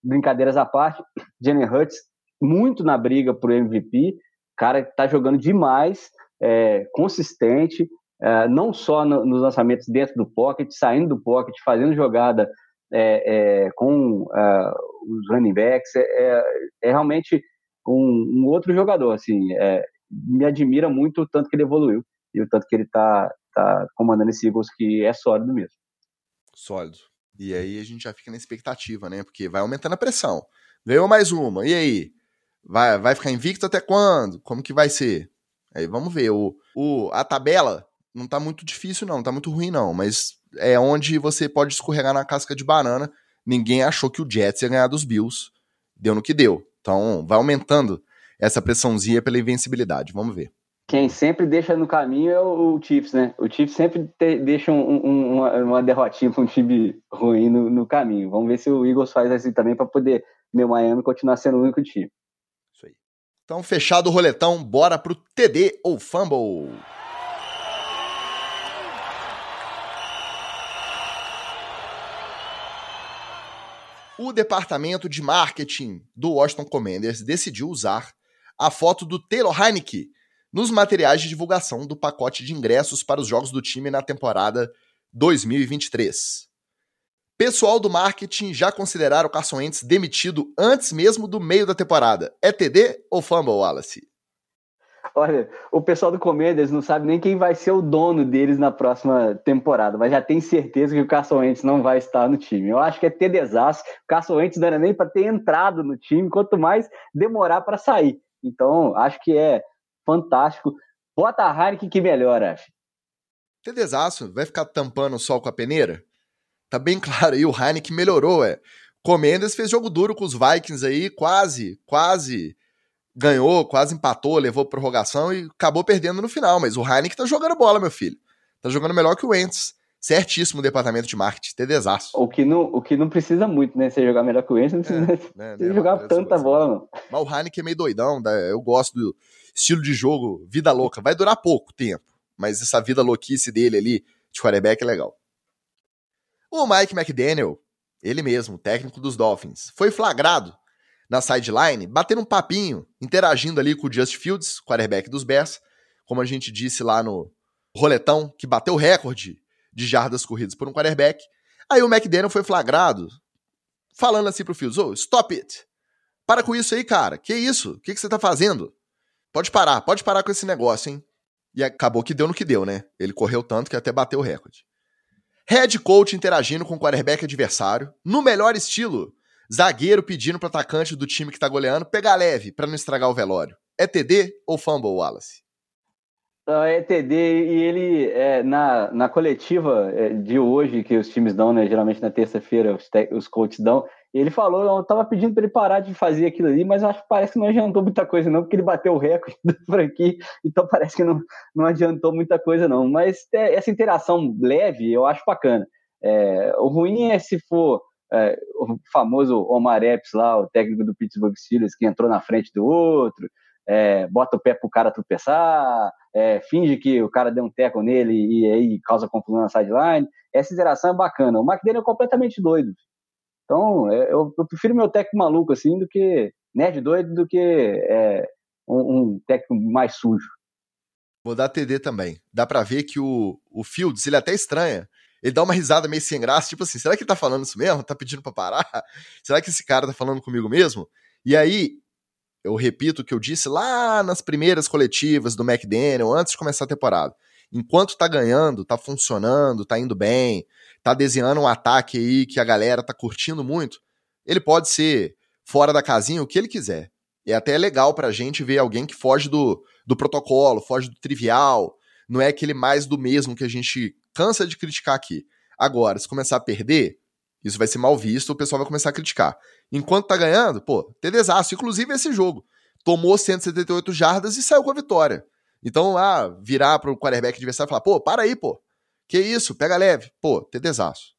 brincadeiras à parte, Jenny Hurts muito na briga por MVP, cara tá jogando demais, é, consistente, é, não só no, nos lançamentos dentro do pocket, saindo do pocket, fazendo jogada é, é com é, os running backs, é, é, realmente um, um outro jogador, assim, me admira muito o tanto que ele evoluiu e o tanto que ele está tá comandando esse Eagles que é sólido mesmo. Sólido. E aí a gente já fica na expectativa, né? Porque vai aumentando a pressão. Ganhou mais uma. E aí? Vai, vai ficar invicto até quando? Como que vai ser? Aí vamos ver. O, o, a tabela não tá muito difícil, não. Não tá muito ruim, não. Mas é onde você pode escorregar na casca de banana. Ninguém achou que o Jets ia ganhar dos Bills. Deu no que deu. Então vai aumentando essa pressãozinha pela invencibilidade. Vamos ver. Quem sempre deixa no caminho é o, Chiefs, né? O Chiefs sempre te, deixa um, um, uma, uma, derrotinha para um time ruim no, no, caminho. Vamos ver se o Eagles faz assim também para poder meu Miami continuar sendo o único time. Então, fechado o roletão, bora pro TD ou Fumble. O departamento de marketing do Washington Commanders decidiu usar a foto do Taylor Heineke nos materiais de divulgação do pacote de ingressos para os jogos do time na temporada 2023. Pessoal do marketing já consideraram o Carson Wentz demitido antes mesmo do meio da temporada. É TD ou fumble, Wallace? Olha, o pessoal do Commanders não sabe nem quem vai ser o dono deles na próxima temporada, mas já tem certeza que o Carson Wentz não vai estar no time. Eu acho que é ter desastre. O Carson Wentz não era nem para ter entrado no time, quanto mais demorar para sair. Então, acho que é fantástico. Bota a Heineken que melhora, acho. Ter desastre, vai ficar tampando o sol com a peneira? Tá bem claro aí, o Heineken melhorou, é. Comendas fez jogo duro com os Vikings aí, quase, quase ganhou, quase empatou, levou prorrogação e acabou perdendo no final. Mas o Heineken tá jogando bola, meu filho. Tá jogando melhor que o Wentz. Certíssimo o departamento de marketing, ter desastre. O que não, o que não precisa muito, né? Você jogar melhor que o Wentz, não precisa, é, né, né jogar né, tanta bola, não. Mas o Heineken é meio doidão, né? eu gosto do estilo de jogo, vida louca. Vai durar pouco tempo, mas essa vida louquice dele ali, de quarterback, é legal. O Mike McDaniel, ele mesmo, técnico dos Dolphins, foi flagrado na sideline, batendo um papinho, interagindo ali com o Just Fields, quarterback dos Bears, como a gente disse lá no roletão, que bateu o recorde de jardas corridas por um quarterback. Aí o McDaniel foi flagrado, falando assim pro Fields, oh, stop it! Para com isso aí, cara. Que isso? O que, que você tá fazendo? Pode parar, pode parar com esse negócio, hein? E acabou que deu no que deu, né? Ele correu tanto que até bateu o recorde. Head coach interagindo com o quarterback adversário, no melhor estilo. Zagueiro pedindo pro atacante do time que tá goleando pegar leve para não estragar o velório. É TD ou fumble, Wallace? É TD e ele, é, na, na coletiva é, de hoje, que os times dão, né, geralmente na terça-feira os, os coaches dão, ele falou, eu tava pedindo para ele parar de fazer aquilo ali, mas acho que parece que não adiantou muita coisa não, porque ele bateu o recorde do franquia, então parece que não, não adiantou muita coisa não. Mas é, essa interação leve eu acho bacana. É, o ruim é se for é, o famoso Omar Epps lá, o técnico do Pittsburgh Steelers, que entrou na frente do outro, é, bota o pé pro cara tropeçar, é, finge que o cara deu um teco nele e aí causa confusão na sideline. Essa interação é bacana. O McDaniel é completamente doido. Então, é, eu, eu, prefiro meu técnico maluco, assim, do que nerd doido, do que é, um, um, técnico mais sujo. Vou dar TD também. Dá pra ver que o, o Fields, ele até estranha. Ele dá uma risada meio sem graça, tipo assim, será que ele tá falando isso mesmo? Tá pedindo pra parar? Será que esse cara tá falando comigo mesmo? E aí, eu repito o que eu disse lá nas primeiras coletivas do McDaniel, antes de começar a temporada. Enquanto tá ganhando, tá funcionando, tá indo bem, tá desenhando um ataque aí que a galera tá curtindo muito, ele pode ser fora da casinha o que ele quiser. E até é legal pra gente ver alguém que foge do, do protocolo, foge do trivial, não é aquele mais do mesmo que a gente cansa de criticar aqui. Agora, se começar a perder, isso vai ser mal visto, o pessoal vai começar a criticar. Enquanto tá ganhando, pô, tem desastre. Inclusive esse jogo. Tomou 178 jardas e saiu com a vitória. Então, ah, virar pro quarterback adversário e falar, pô, para aí, pô. Que isso, pega leve. Pô, desastre.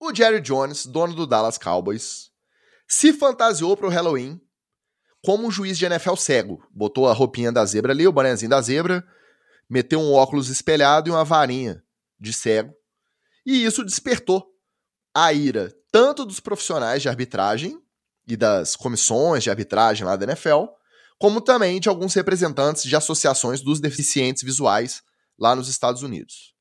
O Jerry Jones, dono do Dallas Cowboys, se fantasiou pro Halloween como um juiz de NFL cego. Botou a roupinha da zebra ali, o bonézinho da zebra, meteu um óculos espelhado e uma varinha de cego. E isso despertou a ira tanto dos profissionais de arbitragem e das comissões de arbitragem lá da NFL, como também de alguns representantes de associações dos deficientes visuais lá nos Estados Unidos.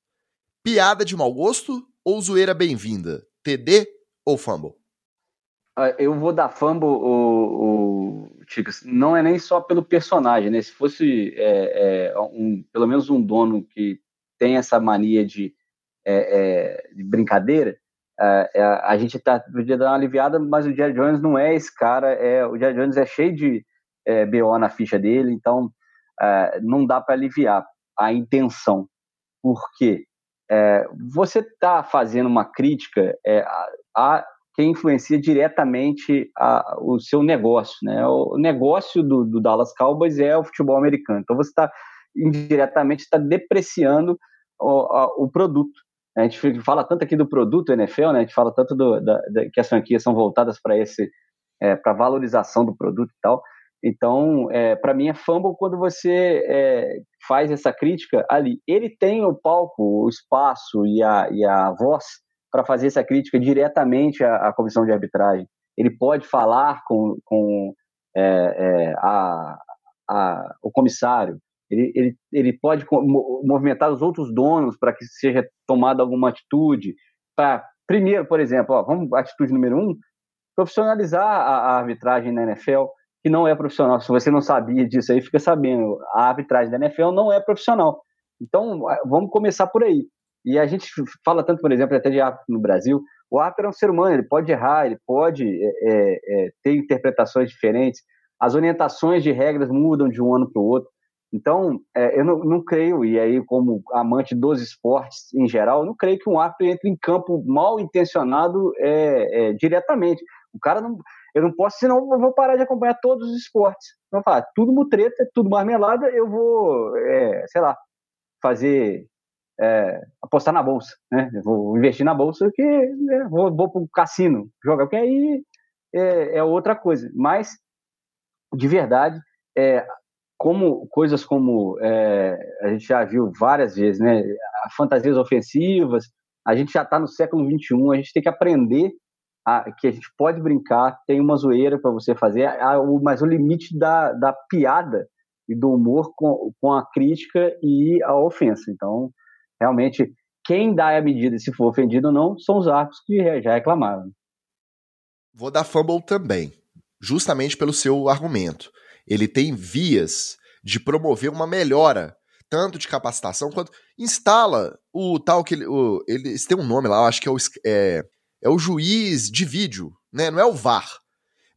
Piada de mau gosto ou zoeira bem-vinda? TD ou fumble? Ah, eu vou dar fumble, o, o Chicas. Não é nem só pelo personagem, né? Se fosse é, é, um, pelo menos um dono que tem essa mania de é, é, de brincadeira, é, a gente tá, podia dar uma aliviada, mas o Jerry Jones não é esse cara, é, o Jerry Jones é cheio de é, BO na ficha dele, então não dá para aliviar a intenção. Por quê? É, você está fazendo uma crítica é, a, a, quem influencia diretamente a, o seu negócio. Né? O negócio do, do, Dallas Cowboys é o futebol americano. Então você está indiretamente está depreciando o, o, produto. A gente fala tanto aqui do produto NFL, né? a gente fala tanto do, da, da, que as franquias são voltadas para esse é, para valorização do produto e tal. Então, é, para mim é fumble quando você é, faz essa crítica ali. Ele tem o palco, o espaço e a, e a voz para fazer essa crítica diretamente à, à, comissão de arbitragem. Ele pode falar com, com é, é a, a, o comissário, ele, ele, ele pode movimentar os outros donos para que seja tomada alguma atitude. Pra, primeiro, por exemplo, ó, vamos atitude número um, profissionalizar a, a arbitragem na NFL que não é profissional. Se você não sabia disso aí, fica sabendo. A arbitragem da NFL não é profissional. Então, vamos começar por aí. E a gente fala tanto, por exemplo, até de árbitro no Brasil. O árbitro é um ser humano, ele pode errar, ele pode é, é, é ter interpretações diferentes. As orientações de regras mudam de um ano para o outro. Então, é, eu não, não, creio, e aí, como amante dos esportes em geral, não creio que um árbitro entre em campo mal intencionado é, é, diretamente. O cara não. Eu não posso, senão eu vou parar de acompanhar todos os esportes. Não falar, tudo mutreta, tudo marmelada, eu vou, é, sei lá, fazer. É, apostar na bolsa, né? Eu vou investir na bolsa que né, vou, vou para o cassino jogar, porque aí é, é, outra coisa. Mas, de verdade, é, como coisas como é, a gente já viu várias vezes, né? Fantasias ofensivas, a gente já está no século XXI, a gente tem que aprender a, que a gente pode brincar, tem uma zoeira para você fazer, a, o, mas o limite da, da piada e do humor com, com a crítica e a ofensa. Então, realmente, quem dá a medida se for ofendido ou não são os árbitros que já reclamaram. Vou dar fumble também, justamente pelo seu argumento. Ele tem vias de promover uma melhora, tanto de capacitação quanto. Instala o tal que ele. O, eles têm um nome lá, acho que é o. É, é o juiz de vídeo, né? Não é o VAR.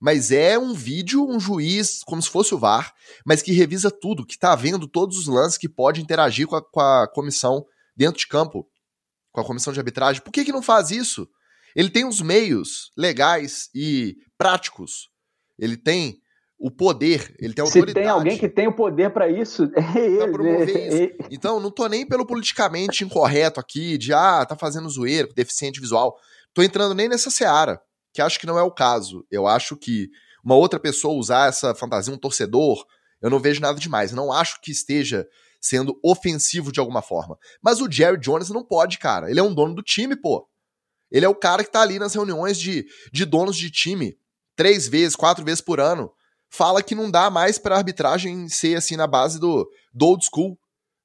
Mas é um vídeo, um juiz, como se fosse o VAR, mas que revisa tudo, que tá vendo todos os lances, que pode interagir com a, com a comissão dentro de campo, com a comissão de arbitragem. Por que, que não faz isso? Ele tem os meios legais e práticos. Ele tem o poder, ele tem a autoridade. Se tem alguém que tem o poder para isso, é ele. promover é, isso. Então, não tô nem pelo politicamente incorreto aqui, de ah, tá fazendo zoeira, deficiente visual tô entrando nem nessa seara, que acho que não é o caso. Eu acho que uma outra pessoa usar essa fantasia, um torcedor, eu não vejo nada demais. Não acho que esteja sendo ofensivo de alguma forma. Mas o Jerry Jones não pode, cara. Ele é um dono do time, pô. Ele é o cara que tá ali nas reuniões de, de donos de time, três vezes, quatro vezes por ano. Fala que não dá mais pra arbitragem ser assim na base do, do old school.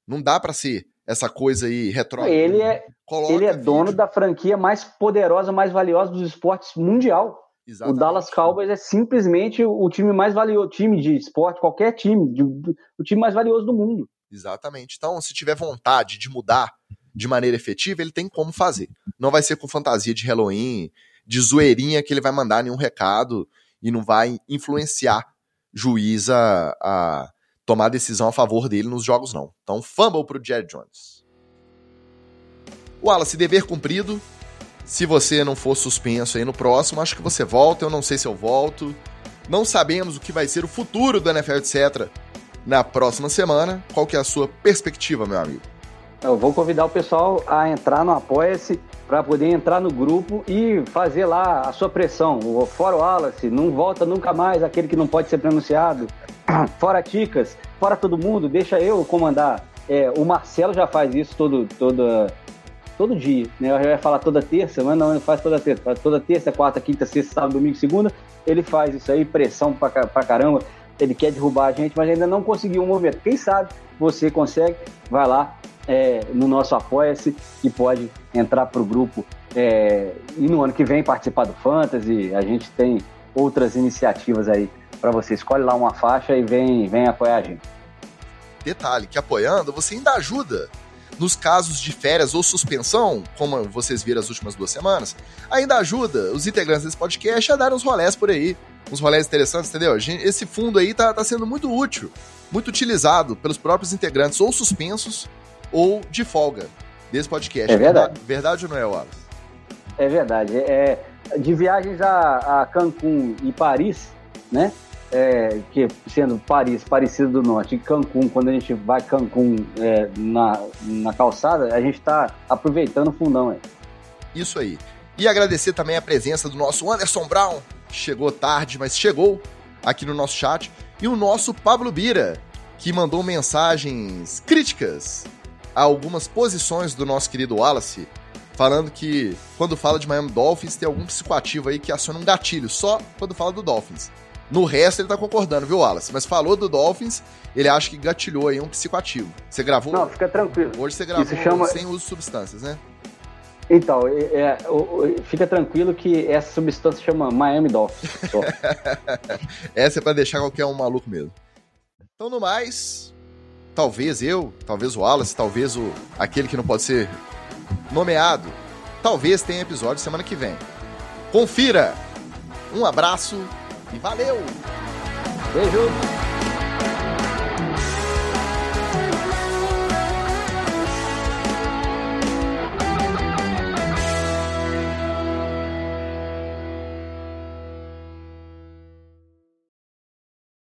Não dá para ser essa coisa aí retrógrada. Ele é, ele é dono da franquia mais poderosa, mais valiosa dos esportes mundial. Exatamente. O Dallas Cowboys é simplesmente o time mais valioso, time de esporte, qualquer time, de, o time mais valioso do mundo. Exatamente. Então, se tiver vontade de mudar de maneira efetiva, ele tem como fazer. Não vai ser com fantasia de Halloween, de zoeirinha que ele vai mandar nenhum recado e não vai influenciar juiz a, a tomar decisão a favor dele nos jogos, não. Então, fumble pro Jerry Jones. Wallace, dever cumprido. Se você não for suspenso aí no próximo, acho que você volta. Eu não sei se eu volto. Não sabemos o que vai ser o futuro do NFL, etc. Na próxima semana. Qual que é a sua perspectiva, meu amigo? Eu vou convidar o pessoal a entrar no Apoia-se para poder entrar no grupo e fazer lá a sua pressão. O Fora Wallace, não volta nunca mais aquele que não pode ser pronunciado. fora Ticas, fora todo mundo, deixa eu comandar. É, o Marcelo já faz isso todo, todo, todo dia, né? Eu já ia falar toda terça, mas não, ele faz toda terça. Faz toda terça, quarta, quinta, sexta, sábado, domingo, segunda. Ele faz isso aí, pressão pra, pra caramba. Ele quer derrubar a gente, mas ainda não conseguiu um movimento. Quem sabe você consegue, vai lá é, no nosso Apoia-se e pode entrar pro grupo. É, e no ano que vem participar do Fantasy. A gente tem outras iniciativas aí para você. Escolhe lá uma faixa e vem, vem apoiar a gente. Detalhe, que apoiando você ainda ajuda nos casos de férias ou suspensão, como vocês viram as últimas duas semanas, ainda ajuda os integrantes desse podcast a dar uns rolés por aí. Uns rolés interessantes, entendeu? Esse fundo aí tá, tá sendo muito útil, muito utilizado pelos próprios integrantes, ou suspensos ou de folga desse podcast. É verdade. Verdade ou não é, Wallace? É verdade. É, de viagens a, a Cancún e Paris, né? É, que sendo Paris, Parecido do Norte e Cancún, quando a gente vai Cancún é, na, na calçada, a gente está aproveitando o fundão aí. Isso aí. E agradecer também a presença do nosso Anderson Brown, que chegou tarde, mas chegou aqui no nosso chat, e o nosso Pablo Bira, que mandou mensagens críticas a algumas posições do nosso querido Wallace, falando que quando fala de Miami Dolphins tem algum psicoativo aí que aciona um gatilho só quando fala do Dolphins. No resto ele tá concordando, viu, Wallace? Mas falou do Dolphins, ele acha que gatilhou aí um psicoativo. Você gravou? Não, fica tranquilo. Hoje você gravou chama... sem uso de substâncias, né? Então, é, é, fica tranquilo que essa substância chama Miami Dolphins. essa é para deixar qualquer um maluco mesmo. Então, no mais, talvez eu, talvez o Wallace, talvez o aquele que não pode ser nomeado, talvez tenha episódio semana que vem. Confira! Um abraço e valeu! Beijo!